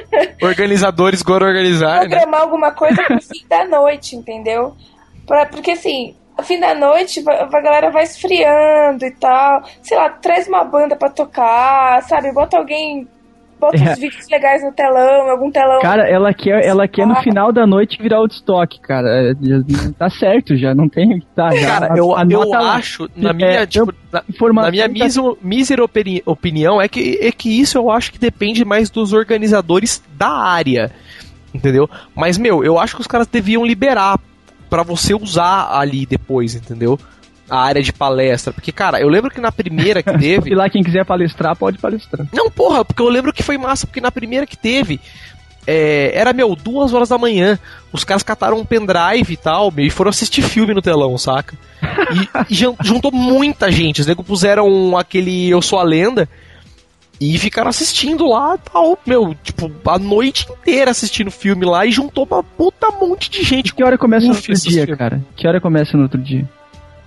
Organizadores go organizar, né? programar alguma coisa pro fim da noite, entendeu? Pra, porque assim, no fim da noite a galera vai esfriando e tal. Sei lá, traz uma banda pra tocar, sabe? Bota alguém. Bota É. uns vídeos legais no telão, algum telão. Cara, ela quer, ela quer no final da noite virar Woodstock, cara. É, tá certo já, não tem o que tá. já Cara, eu, eu lá. acho, na É, minha, eu- tipo, na, na minha tá- mísero- mísera opini- opinião, é que, é que isso eu acho que depende mais dos organizadores da área. Entendeu? Mas, meu, eu acho que os caras deviam liberar pra você usar ali depois, entendeu? A área de palestra. Porque, cara, eu lembro que na primeira que E teve. lá quem quiser palestrar, pode palestrar. Não, porra, porque eu lembro que foi massa, porque na primeira que teve. é, era, meu, duas horas da manhã. Os caras cataram um pendrive e tal, meu, e foram assistir filme no telão, saca? E, e jun- juntou muita gente. Os nego puseram aquele Eu Sou a Lenda e ficaram assistindo lá e tal, meu, tipo, a noite inteira assistindo filme lá e juntou uma puta monte de gente. Que hora começa no outro dia, cara? Que hora começa no outro dia?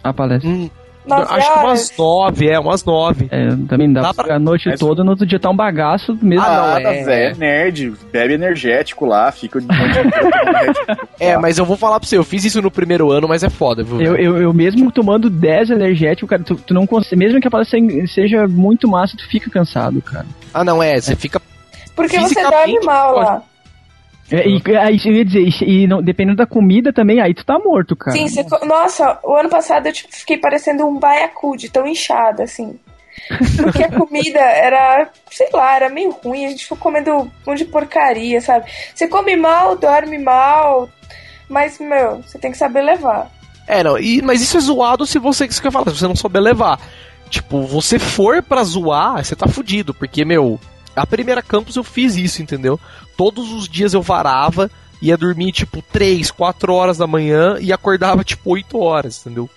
A palestra. Hum, Nove acho que umas nove, é, umas nove. É, também dá, Dá pra a noite Mas- toda, no outro dia tá um bagaço mesmo. Ah, não, Nada, é- velho, é nerd, bebe energético lá, fica Red Bull. É, mas eu vou falar pra você, eu fiz isso no primeiro ano, mas é foda, viu? Eu, eu, eu mesmo tomando 10 energéticos, cara, tu, tu não consegue. Mesmo que a palestra seja muito massa, tu fica cansado, cara. Ah, não, é, você fica Porque você dorme mal pode- lá. É, e aí eu ia dizer, e, e não, dependendo da comida também, aí tu tá morto, cara. Sim, você nossa, o ano passado eu tipo, fiquei parecendo um baiacu de tão inchada, assim. Porque a comida era, sei lá, era meio ruim, a gente ficou comendo um monte de porcaria, sabe? Você come mal, dorme mal, mas, meu, você tem que saber levar. É, não, e, mas isso é zoado se você, isso que eu falo, se você não souber levar. Tipo, você for pra zoar, você tá fudido, porque, meu, a primeira campus eu fiz isso, entendeu? Todos os dias eu varava, ia dormir, tipo, 3, 4 horas da manhã e acordava, tipo, 8 horas, entendeu?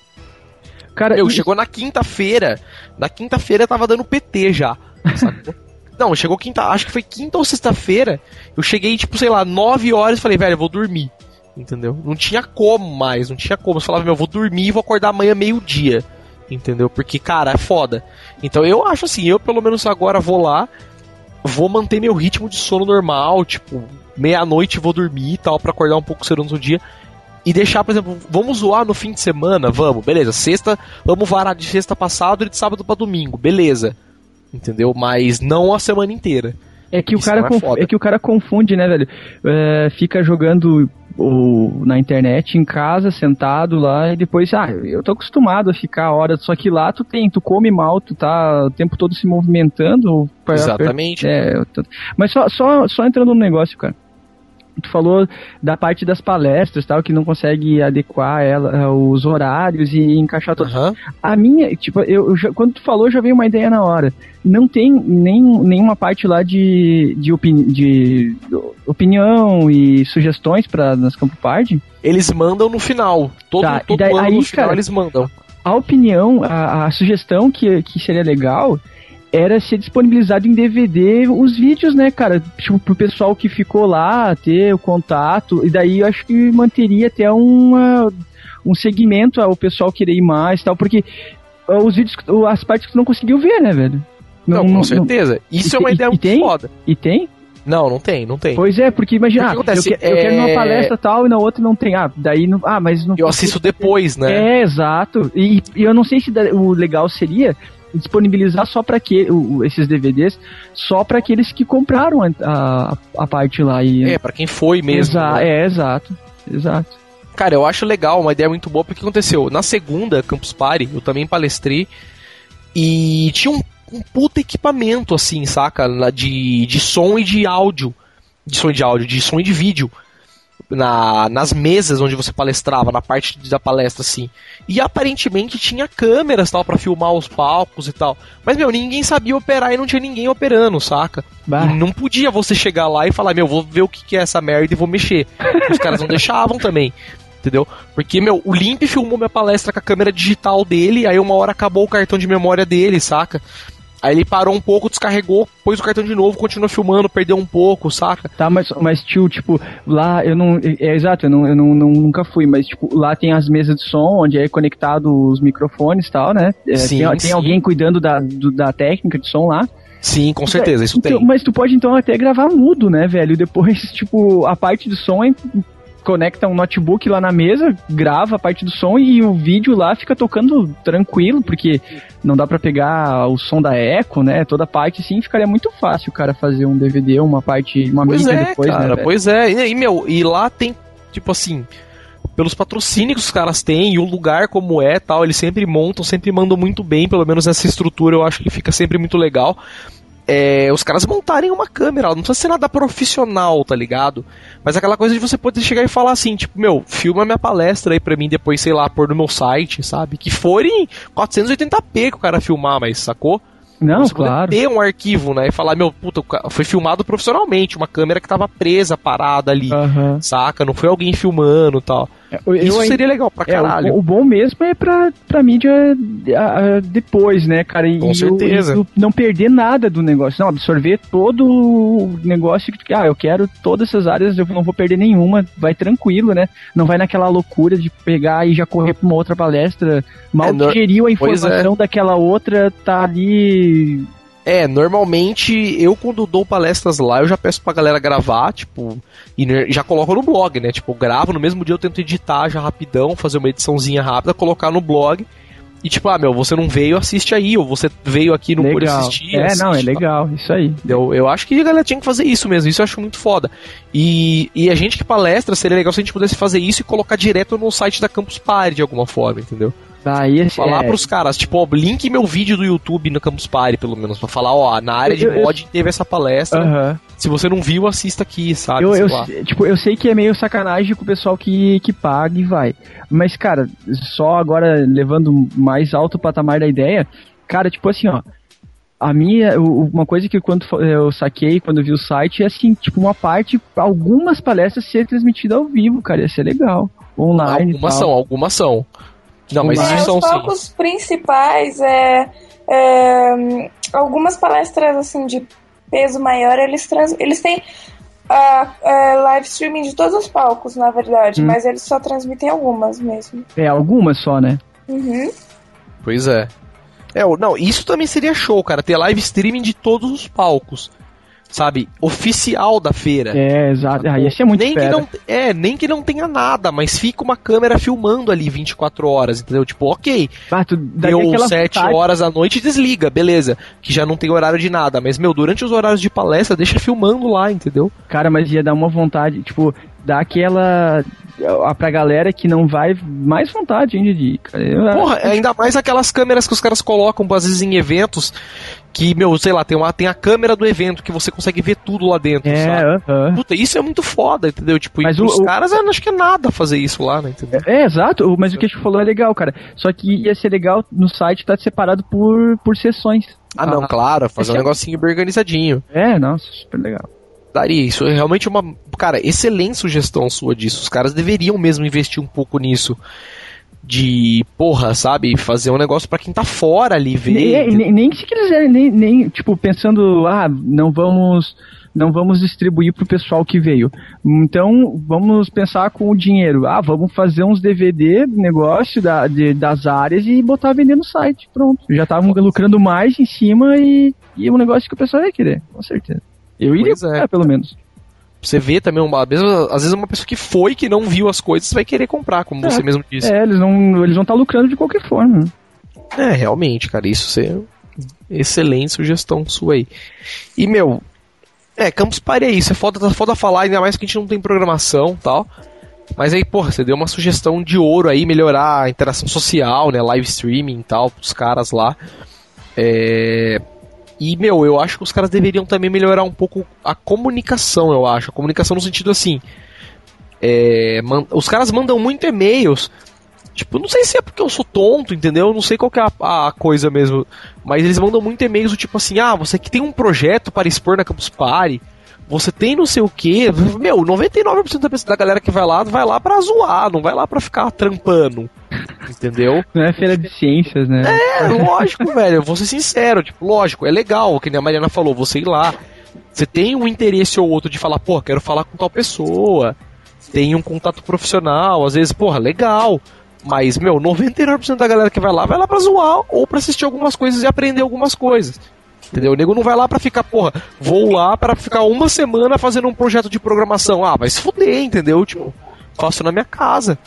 Cara, Meu, e- chegou na quinta-feira, na quinta-feira eu tava dando PT já? Não, chegou quinta, acho que foi quinta ou sexta-feira, eu cheguei, tipo, sei lá, 9 horas e falei, velho, eu vou dormir. Entendeu? Não tinha como mais, não tinha como. Você falava, meu, eu vou dormir e vou acordar amanhã meio-dia. Entendeu? Porque, cara, é foda. Então eu acho assim, eu pelo menos agora vou lá, vou manter meu ritmo de sono normal, tipo, meia-noite vou dormir e tal, pra acordar um pouco cedo no dia. E deixar, por exemplo, vamos zoar no fim de semana? Vamos, beleza. Sexta, vamos varar de sexta pra sábado e de sábado pra domingo, beleza. Entendeu? Mas não a semana inteira. É que, o cara é conf- é que o cara confunde, né, velho? É, fica jogando o, na internet, em casa, sentado lá, e depois, ah, eu tô acostumado a ficar a hora, só que lá tu tem, tu come mal, tu tá o tempo todo se movimentando. pra- Exatamente. É, tô- mas só, só, só entrando no negócio, cara. Tu falou da parte das palestras tal, que não consegue adequar ela, os horários e encaixar tudo. Aham. A minha, tipo, eu, quando tu falou, já veio uma ideia na hora. Não tem nem, nenhuma parte lá de, de, opini- de opinião e sugestões para nas Campo Party? Eles mandam no final. Todo, Tá, todo daí- ano aí, no final cara, eles mandam. A opinião, a, a sugestão que, que seria legal era ser disponibilizado em DVD os vídeos, né, cara? Tipo, pro pessoal que ficou lá ter o contato. E daí eu acho que manteria até uma, um segmento ao pessoal querer ir mais tal, porque ah, os vídeos, as partes que tu não conseguiu ver, né, velho? Não, com certeza. Isso E é uma ideia e muito tem? foda. E tem? Não, não tem, não tem. Pois é, porque imagina, Porque ah, acontece, eu, que- eu quero numa é- palestra tal e na outra não tem. Ah, daí não. Ah, mas não. Eu assisto depois, né? É, exato. E, e eu não sei se da- o legal seria disponibilizar só para que o- esses DVDs só para aqueles que compraram a, a, a parte lá e É, pra quem foi mesmo. Exa- né? é exato exato Cara, eu acho legal, uma ideia muito boa, porque aconteceu? Na segunda Campus Party, eu também palestrei e tinha um, um puta equipamento, assim, saca? De, de som e de áudio. De som e de áudio, de som e de vídeo. Na, nas mesas onde você palestrava, na parte da palestra, assim. E aparentemente tinha câmeras tal para filmar os palcos e tal. Mas, meu, ninguém sabia operar e não tinha ninguém operando, saca? Não podia você chegar lá e falar, meu, vou ver o que que é essa merda e vou mexer. Os caras não deixavam também. Entendeu? Porque, meu, o Limp filmou minha palestra com a câmera digital dele, aí uma hora acabou o cartão de memória dele, saca? Aí ele parou um pouco, descarregou, pôs o cartão de novo, continuou filmando, perdeu um pouco, saca? Tá, mas, mas tio, tipo, lá eu não. É, é exato, eu, não, eu não, não- nunca fui, mas tipo, lá tem as mesas de som, onde é conectado os microfones e tal, né? É, Sim, tem, tem sim. alguém cuidando da, do- da técnica de som lá. Sim, com certeza, isso Então, tem. Mas tu pode então até gravar mudo, né, velho? Depois, tipo, a parte do som é- conecta um notebook lá na mesa, grava a parte do som e o vídeo lá fica tocando tranquilo, porque não dá pra pegar o som da eco, né? Toda parte assim, ficaria muito fácil o cara fazer um DVD, uma parte, uma Pois mídia é, depois, cara, né? velho? pois é. E, e, meu, e lá tem, tipo assim, pelos patrocínios que os caras têm e o lugar como é tal, eles sempre montam, sempre mandam muito bem, pelo menos essa estrutura eu acho que fica sempre muito legal. É, os caras montarem uma câmera, não precisa ser nada profissional, tá ligado? Mas aquela coisa de você poder chegar e falar assim, tipo, meu, filma minha palestra aí pra mim depois, sei lá, pôr no meu site, sabe? Que for em 480p que o cara filmar, mas sacou? Não, você claro. ter um arquivo, né? E falar, meu, puta, foi filmado profissionalmente, uma câmera que tava presa, parada ali, Aham. saca? Não foi alguém filmando e tal. Eu- eu Isso seria legal pra É, caralho. o, o bom mesmo é pra, pra mídia ah, ah, depois, né, cara? E, Com certeza. o não perder nada do negócio. Não, absorver todo o negócio que, ah, eu quero todas essas áreas, eu não vou perder nenhuma. Vai tranquilo, né? Não vai naquela loucura de pegar e já correr pra uma outra palestra. Mal É, digeriu a é. informação daquela outra, tá ali. É, normalmente eu quando dou palestras lá, eu já peço pra galera gravar, tipo, e já coloco no blog, né? Tipo, eu gravo, no mesmo dia eu tento editar já rapidão, fazer uma ediçãozinha rápida, colocar no blog. E tipo, ah, meu, você não veio, assiste aí, ou você veio aqui pôde legal. assistir. é, não, é assiste, tá? legal, isso aí. Eu, eu acho que a galera tinha que fazer isso mesmo, isso eu acho muito foda. E, e a gente que palestra, seria legal se a gente pudesse fazer isso e colocar direto no site da Campus Party de alguma forma, entendeu? Falar é, pros caras, tipo, ó, link meu vídeo do YouTube no Campus Party, pelo menos, pra falar, ó, na área de mod teve essa palestra. Se você não viu, assista aqui, sabe? Eu, eu, tipo, eu sei que é meio sacanagem com o pessoal que, que paga e vai. Mas, cara, só agora levando mais alto o patamar da ideia, cara, tipo assim, ó. A minha, uma coisa que quando eu saquei quando eu vi o site é assim, tipo, uma parte, algumas palestras ser transmitidas ao vivo, cara, ia ser legal. Online. Algumas são, algumas são. Não, mas Mas É, isso são os sim. palcos principais, é, é, algumas palestras assim de peso maior, eles, trans, eles têm a, a live streaming de todos os palcos, na verdade, Hum. mas eles só transmitem algumas mesmo. É, algumas só, né? Uhum. Pois é. É, não, isso também seria show, cara, ter live streaming de todos os palcos. Sabe? Oficial da feira. É, exato. Ah, ia ser muito nem que não É, nem que não tenha nada, mas fica uma câmera filmando ali 24 horas, entendeu? Tipo, ok, Ah, tu deu aquela 7 vontade. horas da noite desliga, beleza. Que já não tem horário de nada. Mas, meu, durante os horários de palestra, deixa filmando lá, entendeu? Cara, mas ia dar uma vontade, tipo, dar aquela. a- Pra galera que não vai, mais vontade ainda de ir, cara. Eu- Porra, ainda mais aquelas câmeras que os caras colocam, às vezes, em eventos, que, meu, sei lá, tem, uma, tem a câmera do evento que você consegue ver tudo lá dentro, É, sabe? aham. Puta, isso é muito foda, entendeu? Tipo, Mas e pros o- o- caras, eu acho que é nada fazer isso lá, né? Entendeu? É, exato, o- mas o que a gente falou é legal, cara. Só que ia ser legal no site tá separado por, por sessões. Ah, não, Ah, claro, fazer um é- negocinho bem organizadinho. É, nossa, super legal. Daria, isso é realmente uma. Cara, excelente sugestão sua disso. Os caras deveriam mesmo investir um pouco nisso. de, porra, sabe, fazer um negócio para quem tá fora ali, ver. Nem, nem, nem se quiserem, nem, nem, tipo, pensando, ah, não vamos não vamos distribuir pro pessoal que veio. Então, vamos pensar com o dinheiro. Ah, vamos fazer uns DVD, negócio da, de, das áreas e botar vender no site. Pronto. Já estavam lucrando mais em cima e, e é um negócio que o pessoal ia querer, com certeza. Eu iria, Pois é. é, pelo menos. Você vê também, uma, às vezes uma pessoa que foi, que não viu as coisas, vai querer comprar, como É. você mesmo disse. É, eles não eles vão estar lucrando de qualquer forma. É, realmente, cara, isso é excelente sugestão sua aí. E, meu, é, Campus Party é isso, é foda, tá foda falar, ainda mais que a gente não tem programação e tal. Mas aí, porra, você deu uma sugestão de ouro aí, melhorar a interação social, né, live streaming e tal, pros caras lá. É... E, meu, eu acho que os caras deveriam também melhorar um pouco a comunicação, eu acho. A comunicação no sentido assim. é, man- Os caras mandam muito e-mails. Tipo, não sei se é porque eu sou tonto, entendeu? Não sei qual que é a, a coisa mesmo. Mas eles mandam muito e-mails do tipo assim: ah, você que tem um projeto para expor na Campus Party. Você tem não sei o que. Meu, 99% da, pessoa- da galera que vai lá, vai lá pra zoar, não vai lá pra ficar trampando. Entendeu? Não é feira de ciências, né? É, lógico, velho. Eu vou ser sincero, tipo, lógico, é legal, que nem a Mariana falou, você ir lá. Você tem um interesse ou outro de falar, pô, quero falar com tal pessoa. Tem um contato profissional, às vezes, porra, legal. Mas, meu, 99% da galera que vai lá, vai lá pra zoar ou pra assistir algumas coisas e aprender algumas coisas. Entendeu? O nego não vai lá pra ficar, porra, vou lá pra ficar uma semana fazendo um projeto de programação. Ah, vai se fuder, entendeu? Tipo, faço na minha casa.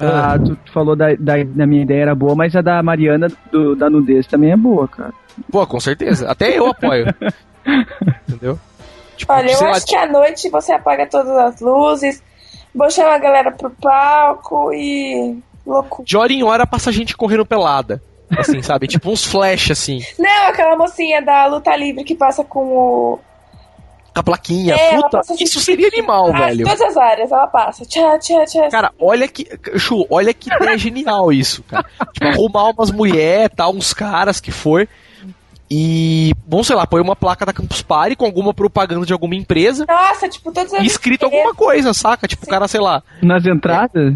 Ah, tu, tu falou da, da, da minha ideia era boa, mas a da Mariana do- da nudez também é boa, cara. Pô, com certeza. Até eu apoio. Entendeu? Tipo, Olha, eu sei lá, acho que à noite você apaga todas as luzes, chama a galera pro palco e. Loucura. de hora em hora passa gente correndo pelada. Assim, sabe? Tipo uns flash, assim. Não, aquela mocinha da luta livre que passa com o. Com a plaquinha. É, Puta, passa assim, isso seria animal, Ah, velho. Todas as áreas, ela passa. Tchá, tchá, tchá. Cara, olha que. Chu, olha que ideia genial isso, cara. Tipo, arrumar umas mulheres, tal, uns caras que for. E. Bom, sei lá, põe uma placa da Campus Party com alguma propaganda de alguma empresa. Nossa, tipo, todas as. E escrito alguma coisa, saca? Tipo, o cara, sei lá. Nas entradas?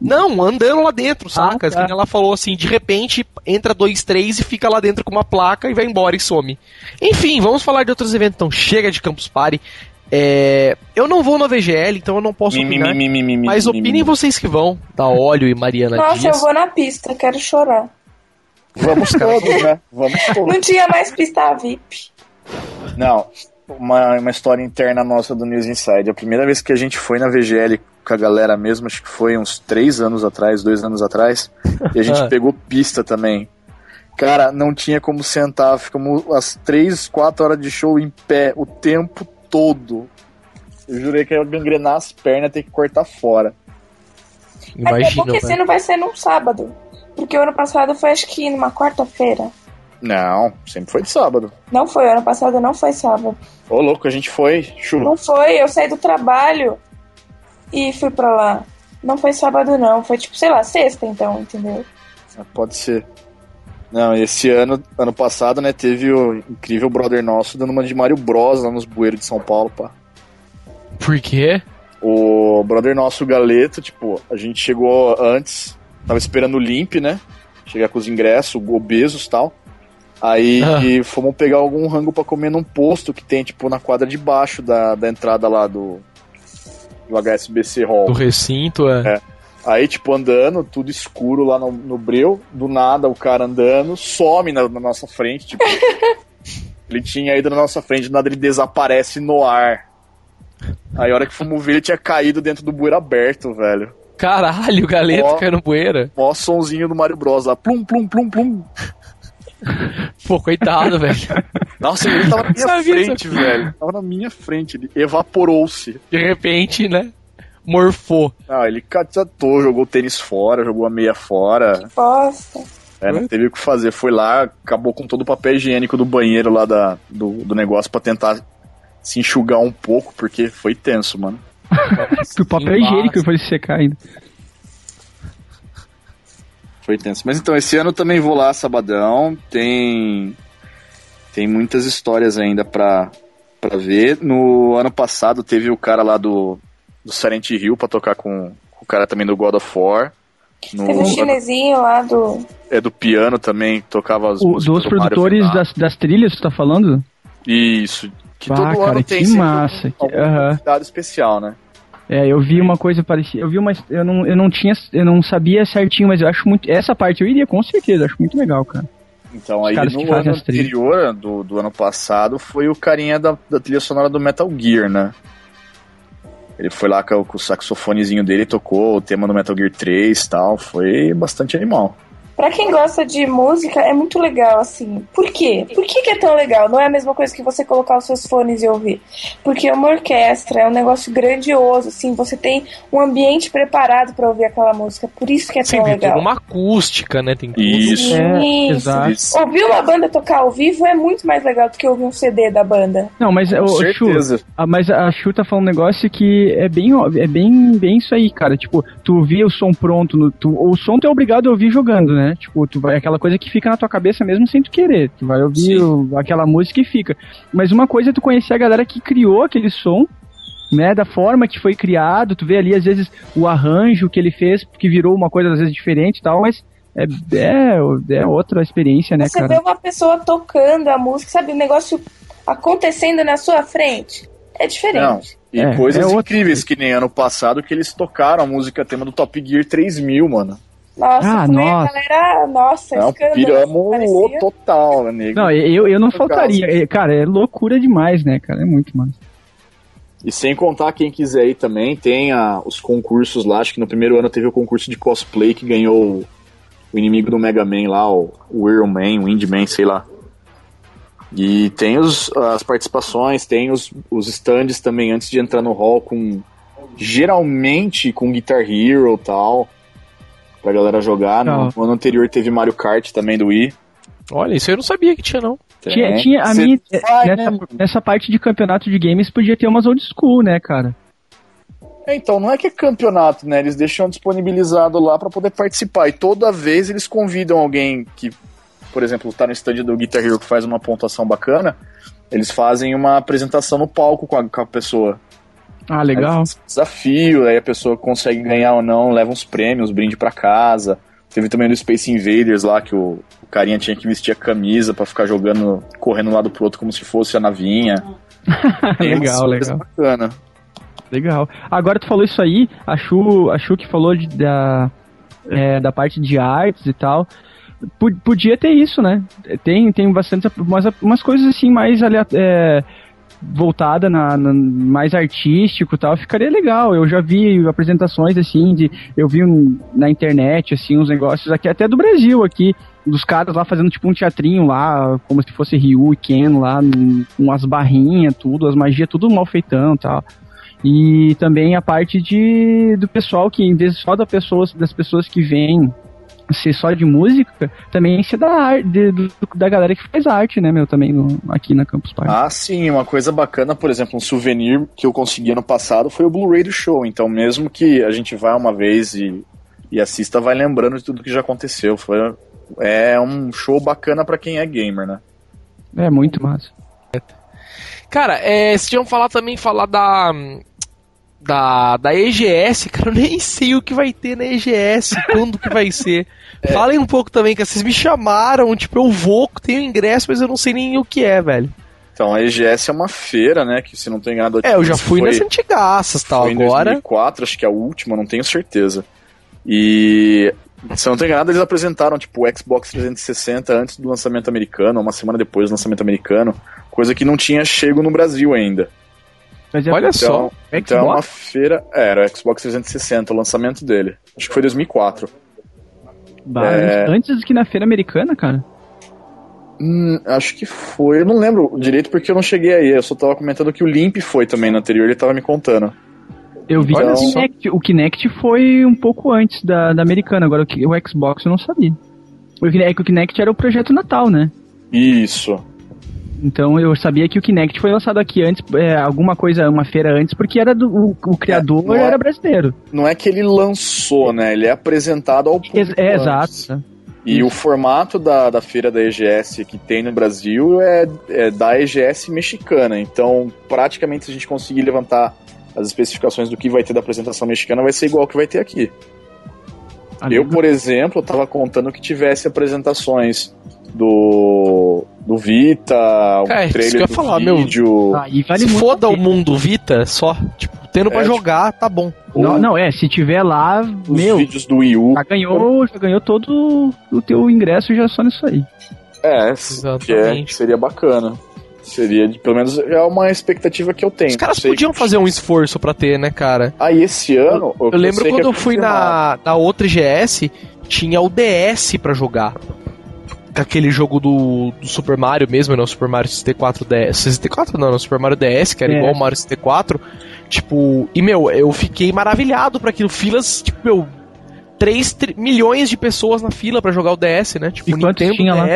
Não, andando lá dentro, saca? Ah, tá. Ela falou assim, de repente entra dois, três e fica lá dentro com uma placa e vai embora e some. Enfim, vamos falar de outros eventos. Então, chega de Campus Party. É, Eu não vou na VGL, então eu não posso opinar. mi, mi, mi, mi, Mas mi, opinem mi. vocês que vão, da Óleo e Mariana Nossa, Dias. eu vou na pista, quero chorar. Vamos todos, né? Vamos todos. Não tinha mais pista VIP. Não, uma, uma história interna nossa do News Inside. A primeira vez que a gente foi na VGL com a galera mesmo, acho que foi uns três anos atrás, dois anos atrás, e a gente pegou pista também. Cara, não tinha como sentar, ficamos as três, quatro horas de show em pé o tempo todo. Eu jurei que ia gangrenar as pernas, ter que cortar fora. Até porque Imagina, esse velho. ano vai ser num sábado. Porque o ano passado foi acho que numa quarta-feira. Não, sempre foi de sábado. Não foi, o ano passado não foi sábado. Ô, louco, a gente foi. Chu. Não foi, eu saí do trabalho e fui pra lá. Não foi sábado, não. Foi tipo, sei lá, sexta então, entendeu? Ah, Pode ser. Não, esse ano, ano passado, né, teve o incrível brother nosso dando uma de Mario Bros lá nos bueiros de São Paulo, pá. Por quê? O brother nosso, o Galeto, tipo, a gente chegou antes, tava esperando o Limp, né? Chegar com os ingressos, obesos e tal. Aí Ah. fomos pegar algum rango pra comer num posto que tem, tipo, na quadra de baixo da, da entrada lá do, do HSBC Hall. Do recinto, é. É. Aí, tipo, andando, tudo escuro lá no, no breu, do nada o cara andando, some na, na nossa frente, tipo. ele tinha ido na nossa frente, do nada ele desaparece no ar. Aí, a hora que fomos ver, ele tinha caído dentro do bueiro aberto, velho. Caralho, o galeto Ó. caiu no bueira. Mó sonzinho do Mario Bros lá, plum, plum, plum, plum. Pô, coitado, velho. Nossa, ele tava na minha Sabia frente, velho. Tava na minha frente, ele evaporou-se. De repente, né? Morfou. Ah, ele catou, jogou o tênis fora, jogou a meia fora. Bosta. É, não teve o que fazer. Foi lá, acabou com todo o papel higiênico do banheiro lá da, do, do negócio pra tentar se enxugar um pouco, porque foi tenso, mano. Que o papel Embaixo. higiênico foi secar ainda. Foi tenso. Mas então, esse ano eu também vou lá, sabadão. Tem. Tem muitas histórias ainda pra, pra ver. No ano passado teve o cara lá do, do Silent Hill pra tocar com, com o cara também do God of War. No, Teve um chinesinho lá do. é do piano também, que tocava as O, músicas dos do produtores das, das trilhas, tu tá falando? Isso. Que Ah, todo cara, ano tem que massa, aham. convidado especial, né? É, eu vi uma coisa parecida. Eu vi uma. Eu não, eu não tinha. Eu não sabia certinho, mas eu acho muito. Essa parte eu iria com certeza, acho muito legal, cara. Então Os aí no ano anterior, do, do ano passado, foi o carinha da, da trilha sonora do Metal Gear, né? Ele foi lá com, com o saxofonezinho dele, tocou o tema do Metal Gear 3 e tal, foi bastante animal. Pra quem gosta de música, é muito legal, assim. Por quê? Por que, que é tão legal? Não é a mesma coisa que você colocar os seus fones e ouvir. Porque é uma orquestra, é um negócio grandioso, assim. Você tem um ambiente preparado pra ouvir aquela música. Por isso que é Sim, tão tem toda legal. uma acústica, né? Tem tudo. Isso. É, Isso. exato. Isso. Ouvir uma banda tocar ao vivo é muito mais legal do que ouvir um CD da banda. Não, mas Com o Chu, a- mas a Chu tá falando um negócio que é bem, é bem, bem isso aí, cara. Tipo, tu ouvir o som pronto, no, tu, o som tu é obrigado a ouvir jogando, né? Tipo, tu vai aquela coisa que fica na tua cabeça mesmo sem tu querer. Tu vai ouvir o- aquela música e fica. Mas uma coisa é tu conhecer a galera que criou aquele som. Né, da forma que foi criado, tu vê ali às vezes o arranjo que ele fez, que virou uma coisa às vezes diferente e tal, mas é, é, é outra experiência, né, você cara? vê uma pessoa tocando a música, sabe? O negócio acontecendo na sua frente. É diferente. E É, coisas é incríveis, que nem ano passado, que eles tocaram a música tema do Top Gear 3000, mano. Nossa, Ah, nossa. a galera. Nossa, É um total, né, nego? Não, eu, eu não faltaria. É, Cara, é loucura demais, né, cara? É muito massa. E sem contar quem quiser ir também, tem a- os concursos lá. Acho que no primeiro ano teve o concurso de cosplay que ganhou o, o inimigo do Mega Man lá, o, o Iron Man, o Indie Man, sei lá. E tem os, as participações, tem os, os stands também antes de entrar no hall com. Geralmente com Guitar Hero e tal. Pra galera jogar. No, no ano anterior teve Mario Kart também do Wii. Olha, isso eu não sabia que tinha, não. Tinha, Tem. tinha a Cê minha, vai, nessa, né? nessa parte de campeonato de games podia ter umas old school, né, cara? É, então, não é que é campeonato, né? Eles deixam disponibilizado lá pra poder participar. E toda vez eles convidam alguém que, por exemplo, tá no stand do Guitar Hero que faz uma pontuação bacana. Eles fazem uma apresentação no palco com a, com a pessoa. Ah, legal. Desafio, aí a pessoa consegue ganhar ou não, leva uns prêmios, brinde pra casa. Teve também do Space Invaders lá, que o, o carinha tinha que vestir a camisa pra ficar jogando, correndo um lado pro outro como se fosse a navinha. Legal, legal. Bacana. Legal. Agora tu falou isso aí, a Chu, a Chu que falou de- da, é, da parte de artes e tal. P- Podia ter isso, né? Tem, tem bastante umas, umas coisas assim mais aleat- é, voltada na, na- mais artístico tal, ficaria legal. Eu já vi apresentações assim de eu vi um- na internet assim uns negócios aqui até do Brasil aqui dos caras lá fazendo tipo um teatrinho lá, como se fosse Ryu e Ken lá, com as barrinhas, tudo, as magias, tudo mal feitão tal. E também a parte de do pessoal que, em vez só da pessoas, das pessoas que vêm ser só de música, também ser da, ar- de- do- da galera que faz arte, né, meu, também no- aqui na Campus Party. Ah, sim, uma coisa bacana, por exemplo, um souvenir que eu consegui ano passado foi o Blu-ray do show. Então, mesmo que a gente vá uma vez e, e assista, vai lembrando de tudo que já aconteceu. Foi, é um show bacana pra quem é gamer, né? É muito massa. Cara, é, vocês tinham falar também, falar da. Da, da EGS, cara, eu nem sei o que vai ter na EGS, quando que vai ser. Falem um pouco também, que vocês me chamaram, tipo, eu vou, tenho ingresso, mas eu não sei nem o que é, velho. Então, a EGS é uma feira, né? Que se não tem nada É, eu já fui foi, nas antigaças tal, foi em agora. 2004, acho que é a última, não tenho certeza. E se eu não tenho nada, eles apresentaram tipo o Xbox 360 antes do lançamento americano, uma semana depois do lançamento americano, coisa que não tinha chego no Brasil ainda. Mas é- Olha só. Então, então é uma Xbox? feira. É, era o Xbox 360, o lançamento dele. Acho que foi 2004. Bah, é- Antes que na feira americana, cara. Hum, acho que foi. Eu não lembro direito porque eu não cheguei aí. Eu só tava comentando que o Limp foi também no anterior, ele tava me contando. Eu vi que o. Kinect, o Kinect foi um pouco antes da, da americana, agora o, o Xbox eu não sabia. O Kinect, o Kinect era o projeto Natal, né? Isso. Então eu sabia que o Kinect foi lançado aqui antes, é, alguma coisa, uma feira antes, porque era do, o, o criador não é- era brasileiro. Não é que ele lançou, né? Ele é apresentado ao público. É, antes. exato. E o formato da, da feira da EGS que tem no Brasil é, é da EGS mexicana. Então, praticamente, se a gente conseguir levantar as especificações do que vai ter da apresentação mexicana, vai ser igual ao que vai ter aqui. Eu, por exemplo, tava contando que tivesse apresentações do do Vita, o É, isso que eu trailer ia do falar, meu. vídeo. Aí vale Se foda o mundo Vita, só. Tipo, tendo pra É, tipo- jogar, tá bom. Não, não, é, se tiver lá, os meu, vídeos do Wii U. já ganhou, já ganhou todo o teu ingresso já só nisso aí. É, que é, seria bacana. Seria, de- pelo menos, é uma expectativa que eu tenho. Os caras podiam que- fazer um esforço pra ter, né, cara? Aí esse ano. que Eu lembro que quando é eu fui na, na outra GS, tinha o DS pra jogar. Aquele jogo do, do Super Mario mesmo, não, Super Mario 64 DS. 64 não, não, Super Mario DS, que era É. igual o Mario 64. Tipo, e meu, eu fiquei maravilhado pra aquilo. Filas, tipo, meu, 3 milhões de pessoas na fila pra jogar o DS, né? Tipo, E quantos tinha lá?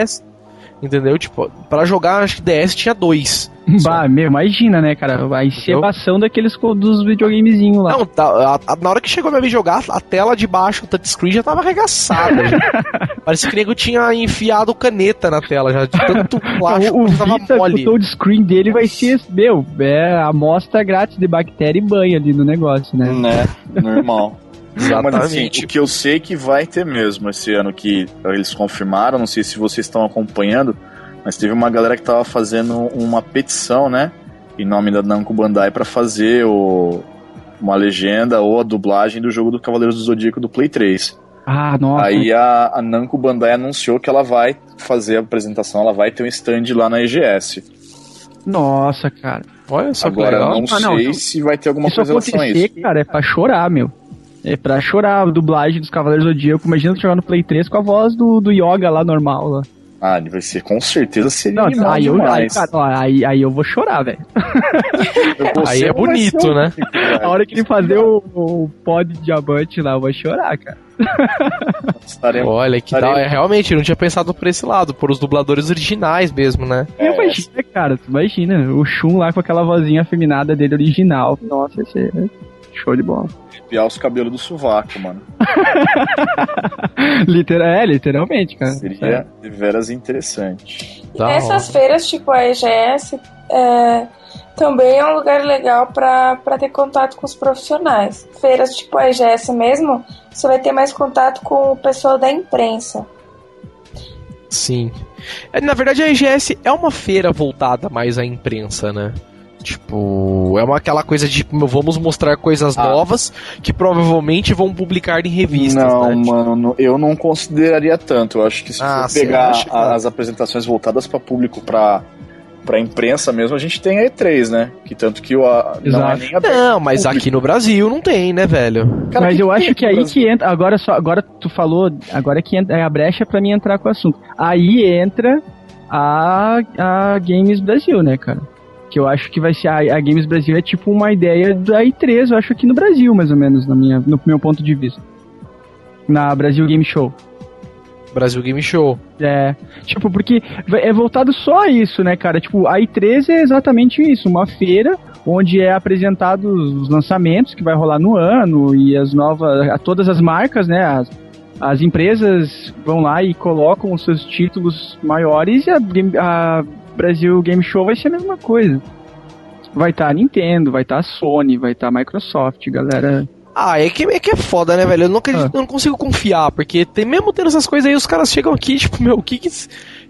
Entendeu? Tipo, pra jogar, acho que DS tinha dois. Bah, meu, imagina, né, cara? A encebação daqueles dos videogamezinhos lá. Não, tá, a- a- na hora que chegou pra me jogar, a tela de baixo, o touchscreen já tava arregaçada. já. Parecia que o nego tinha enfiado caneta na tela já, de tanto plástico o, o que tava Vita, mole. o touchscreen dele vai ser, meu, é a amostra grátis de bactéria e banho ali no negócio, né? Né, normal. Mas assim, Exatamente. o que eu sei que vai ter mesmo esse ano que eles confirmaram, não sei se vocês estão acompanhando, mas teve uma galera que tava fazendo uma petição, né, em nome da Namco Bandai pra fazer o, uma legenda ou a dublagem do jogo do Cavaleiros do Zodíaco do Play 3. Ah, nossa. Aí a, a Namco Bandai anunciou que ela vai fazer a apresentação, ela vai ter um stand lá na EGS. Nossa, cara. Olha só que Agora legal. não Ah, sei não. se vai ter alguma Isso coisa relação a isso. cara, é pra chorar, meu. É pra chorar a dublagem dos Cavaleiros do Zodíaco. Imagina tu jogar no Play 3 com a voz do, do Yoga lá normal. Lá. Ah, ele vai ser, com certeza seria Não, animal aí eu, aí, cara, aí, aí eu vou chorar, velho. Aí é bonito, um- né? A hora que ele fazer o, o pó de diamante lá, eu vou chorar, cara. Estaremos Olha que tal. É, realmente, eu não tinha pensado por esse lado, por os dubladores originais mesmo, né? É. Imagina, cara, tu imagina. O Shun lá com aquela vozinha afeminada dele original. Nossa, esse é show de bola. arrepiar os cabelos do sovaco, mano. Literal, é, literalmente, cara. Seria de veras interessante. E Da nessas feiras, tipo a EGS, é, também é um lugar legal pra pra ter contato com os profissionais. Feiras tipo a EGS mesmo, você vai ter mais contato com o pessoal da imprensa. Sim. É, Na verdade, a EGS é uma feira voltada mais à imprensa, né? Tipo, é uma, aquela coisa de vamos mostrar coisas Ah. novas que provavelmente vão publicar em revistas, não, né? mano, não- eu não consideraria tanto. Eu acho que se Ah, for pegar acha, a- cara? as apresentações voltadas para público, pra pra imprensa mesmo, a gente tem a E3, né? Que tanto que o, a, não é nem aberto Não, mas público. aqui no Brasil não tem, né, velho? Cara, Mas eu acho que aí Brasil? que entra. Agora só, agora tu falou, agora que entra, é a brecha pra mim entrar com o assunto. Aí entra a, a Games Brasil, né, cara? Que eu acho que vai ser a, a Games Brasil é tipo uma ideia da I3, eu acho aqui no Brasil, mais ou menos, na minha, no meu ponto de vista. Na Brasil Game Show. Brasil Game Show. É, tipo, porque é voltado só a isso, né, cara? Tipo, a I3 é exatamente isso, uma feira onde é apresentado os lançamentos que vai rolar no ano e as novas, todas as marcas, né, as, as empresas vão lá e colocam os seus títulos maiores e a, a Brasil Game Show vai ser a mesma coisa. Vai estar a Nintendo, vai estar a Sony, vai estar a Microsoft, galera. Ah, é que, é que é foda, né, velho? Eu não, acredito- Ah. eu não consigo confiar, porque tem, mesmo tendo essas coisas aí, os caras chegam aqui, tipo, meu, o que que.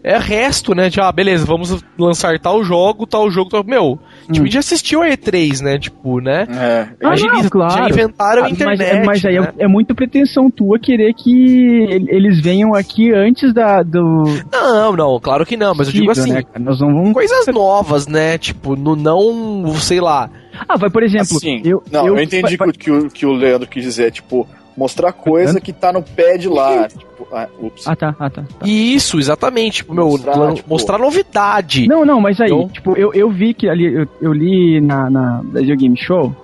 É resto, né? De, ah, beleza, vamos lançar tal jogo, tal jogo, tal. Meu, tipo, a gente já assistiu a E3, né? Tipo, né? É, Ah, já, não, claro. já inventaram a Ah, internet. mas, é- mas aí é- né? é, muita pretensão tua querer que el- eles venham aqui antes da, do. Não, não, claro que não, mas eu digo assim. né? Nós não vamos. Coisas novas, né? Tipo, no não, sei lá. Ah, vai, por exemplo. Assim, eu, não, eu, eu- entendi vai- que, o- que o, que o Leandro quis dizer, tipo, mostrar coisa que tá no pad lá. tipo, ah, ups. Ah, tá, ah, tá. tá. Isso, exatamente. Tipo, meu, Mostrar, tipo- mostrar novidade. Não, não, mas aí, Então- tipo, eu, eu vi que ali, eu, eu li na, na Brasil Game Show,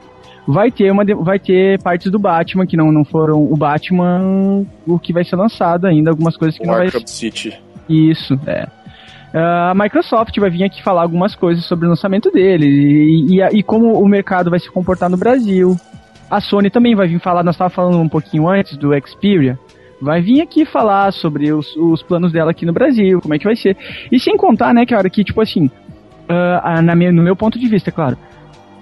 vai ter uma vai ter partes do Batman que não, não foram o Batman o que vai ser lançado ainda, algumas coisas que o não vai Arkham City. Isso, é. Ah, a Microsoft vai vir aqui falar algumas coisas sobre o lançamento dele e, e, e como o mercado vai se comportar no Brasil. A Sony também vai vir falar, nós estávamos falando um pouquinho antes do Xperia, vai vir aqui falar sobre os, os planos dela aqui no Brasil, como é que vai ser. E sem contar, né, cara, que tipo assim, ah, na minha- no meu ponto de vista, claro,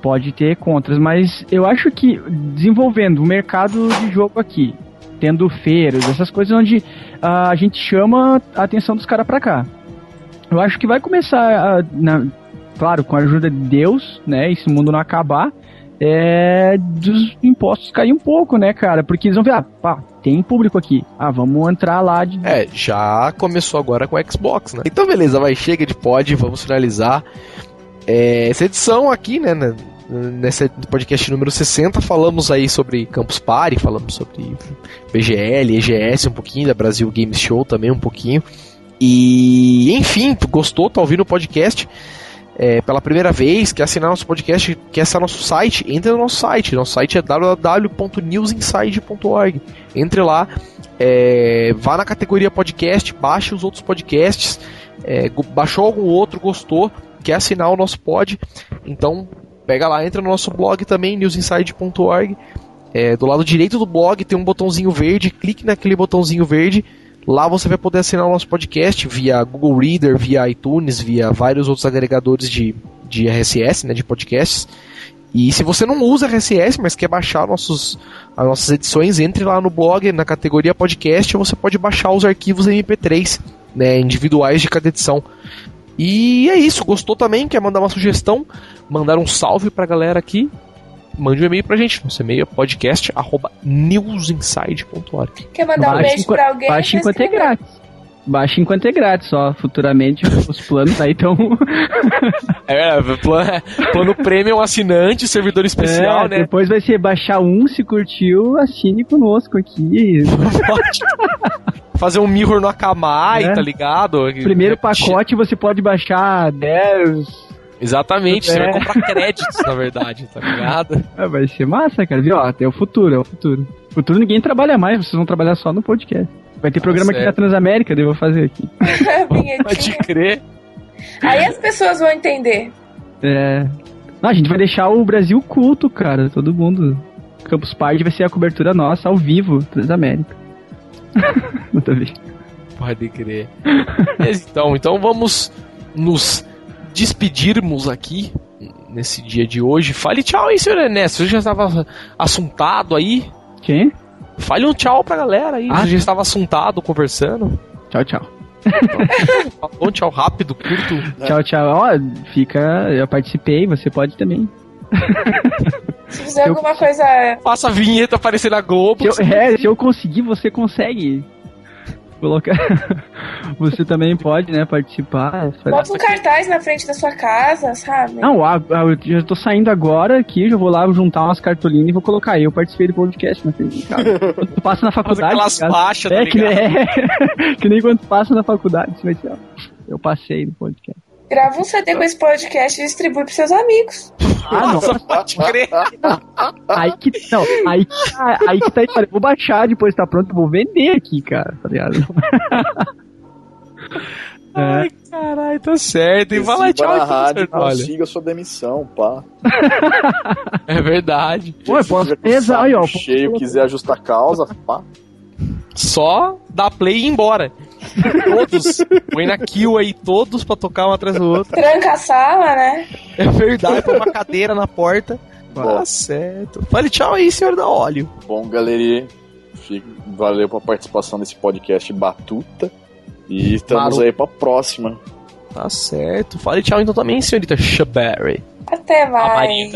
pode ter contras, mas eu acho que desenvolvendo o mercado de jogo aqui, tendo feiras, essas coisas onde ah, a gente chama a atenção dos caras pra cá. Eu acho que vai começar, a, na- claro, com a ajuda de Deus, né? E se o mundo não acabar, é dos impostos cair um pouco, né, cara? Porque eles vão ver, ah, pá, tem público aqui. Ah, vamos entrar lá de. É, já começou agora com o Xbox, né? Então, beleza, vai, chega de pod, vamos finalizar. É, essa edição aqui, né, né, nesse podcast número 60, falamos aí sobre Campus Party, falamos sobre BGL, EGS um pouquinho, da Brasil Games Show também um pouquinho. E, enfim, gostou, tá ouvindo o podcast é, pela primeira vez, quer assinar nosso podcast, quer acessar nosso site, entre no nosso site. Nosso site é www.newsinside.org. Entre lá, é, vá na categoria podcast, baixe os outros podcasts, é, baixou algum outro, gostou, quer assinar o nosso pod, então pega lá, entra no nosso blog também, newsinside.org. É, do lado direito do blog tem um botãozinho verde, clique naquele botãozinho verde. Lá você vai poder assinar o nosso podcast via Google Reader, via iTunes, via vários outros agregadores de, de RSS, né, de podcasts. E se você não usa RSS, mas quer baixar nossos, as nossas edições, entre lá no blog, na categoria podcast, você pode baixar os arquivos MP3, né, individuais de cada edição. E é isso, gostou também? Quer mandar uma sugestão? Mandar um salve pra galera aqui? Mande um e-mail pra gente. Nosso e-mail é podcast.newsinside.org. Quer mandar um Baixa beijo pra alguém? Baixa Vai enquanto é grátis. Baixa enquanto é grátis, ó. Futuramente os planos aí estão. É, plano, plano premium assinante, servidor especial, É, né? Depois vai ser baixar um, se curtiu, assine conosco aqui. Pode fazer um mirror no Akamai, É. tá ligado? Primeiro pacote você pode baixar 10. Exatamente, você É. vai comprar créditos, na verdade, tá ligado? Ah, vai ser massa, cara. Viu? Ó, é o futuro, é o futuro. Futuro ninguém trabalha mais, vocês vão trabalhar só no podcast. Vai ter programa aqui certo. na Transamérica, eu vou fazer aqui. Vinhetinha. Pode crer. Aí as pessoas vão entender. É. Não, a gente vai deixar o Brasil culto, cara. Todo mundo. Campus Party vai ser a cobertura nossa, ao vivo, Transamérica. Nada a ver. Pode crer. Então, então vamos nos despedirmos aqui nesse dia de hoje. Fale tchau aí, senhor Ernesto. Você já estava assuntado aí? Quem? Fale um tchau pra galera aí. Ah. Você já estava assuntado, conversando. Tchau, tchau. Falou um tchau rápido, curto. Tchau, tchau. Ó, fica. Eu participei, você pode também. Se fizer Eu- alguma coisa. Faça a vinheta aparecer na Globo. Se eu, é, se eu conseguir, você consegue. Colocar. Você também pode, né, participar. Bota um cartaz na frente da sua casa, sabe? Não, a, a- eu já tô saindo agora aqui, já vou lá juntar umas cartolinas e vou colocar aí. Eu participei do podcast na frente de casa. Quando tu passa na faculdade. aquelas cara, faixas, tá é, que, é, que nem quando tu passa na faculdade. Você vai ser, ó, eu passei no podcast. Grava um CD com esse podcast e distribui pros seus amigos. Ah, Nossa, nossa. pode crer. Aí que. Não, aí que tá. Aí que tá. Eu vou baixar depois tá pronto, vou vender aqui, cara. Tá ligado? É. Ai, caralho, tá certo. E vai lá, tchau. na então, rádio, consiga sua demissão, pá. é verdade. Pô, posso o pesar aí, ó. cheio, quiser ajustar a causa, pá. Só dá play e ir embora. Todos. Põe na kill aí, todos pra tocar um atrás do outro. Tranca a sala, né? É verdade, põe uma cadeira na porta. Tá certo. Fale tchau aí, senhor da óleo. Bom, galerinha, fico- valeu pela participação nesse podcast Batuta. E estamos Claro. aí pra próxima. Tá certo. Fale tchau então também, senhorita Shaberry. Até mais.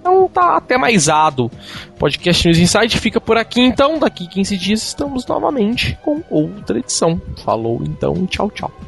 Então tá até maisado. Podcast News Insight fica por aqui então. Daqui 15 dias estamos novamente com outra edição. Falou então, tchau, tchau.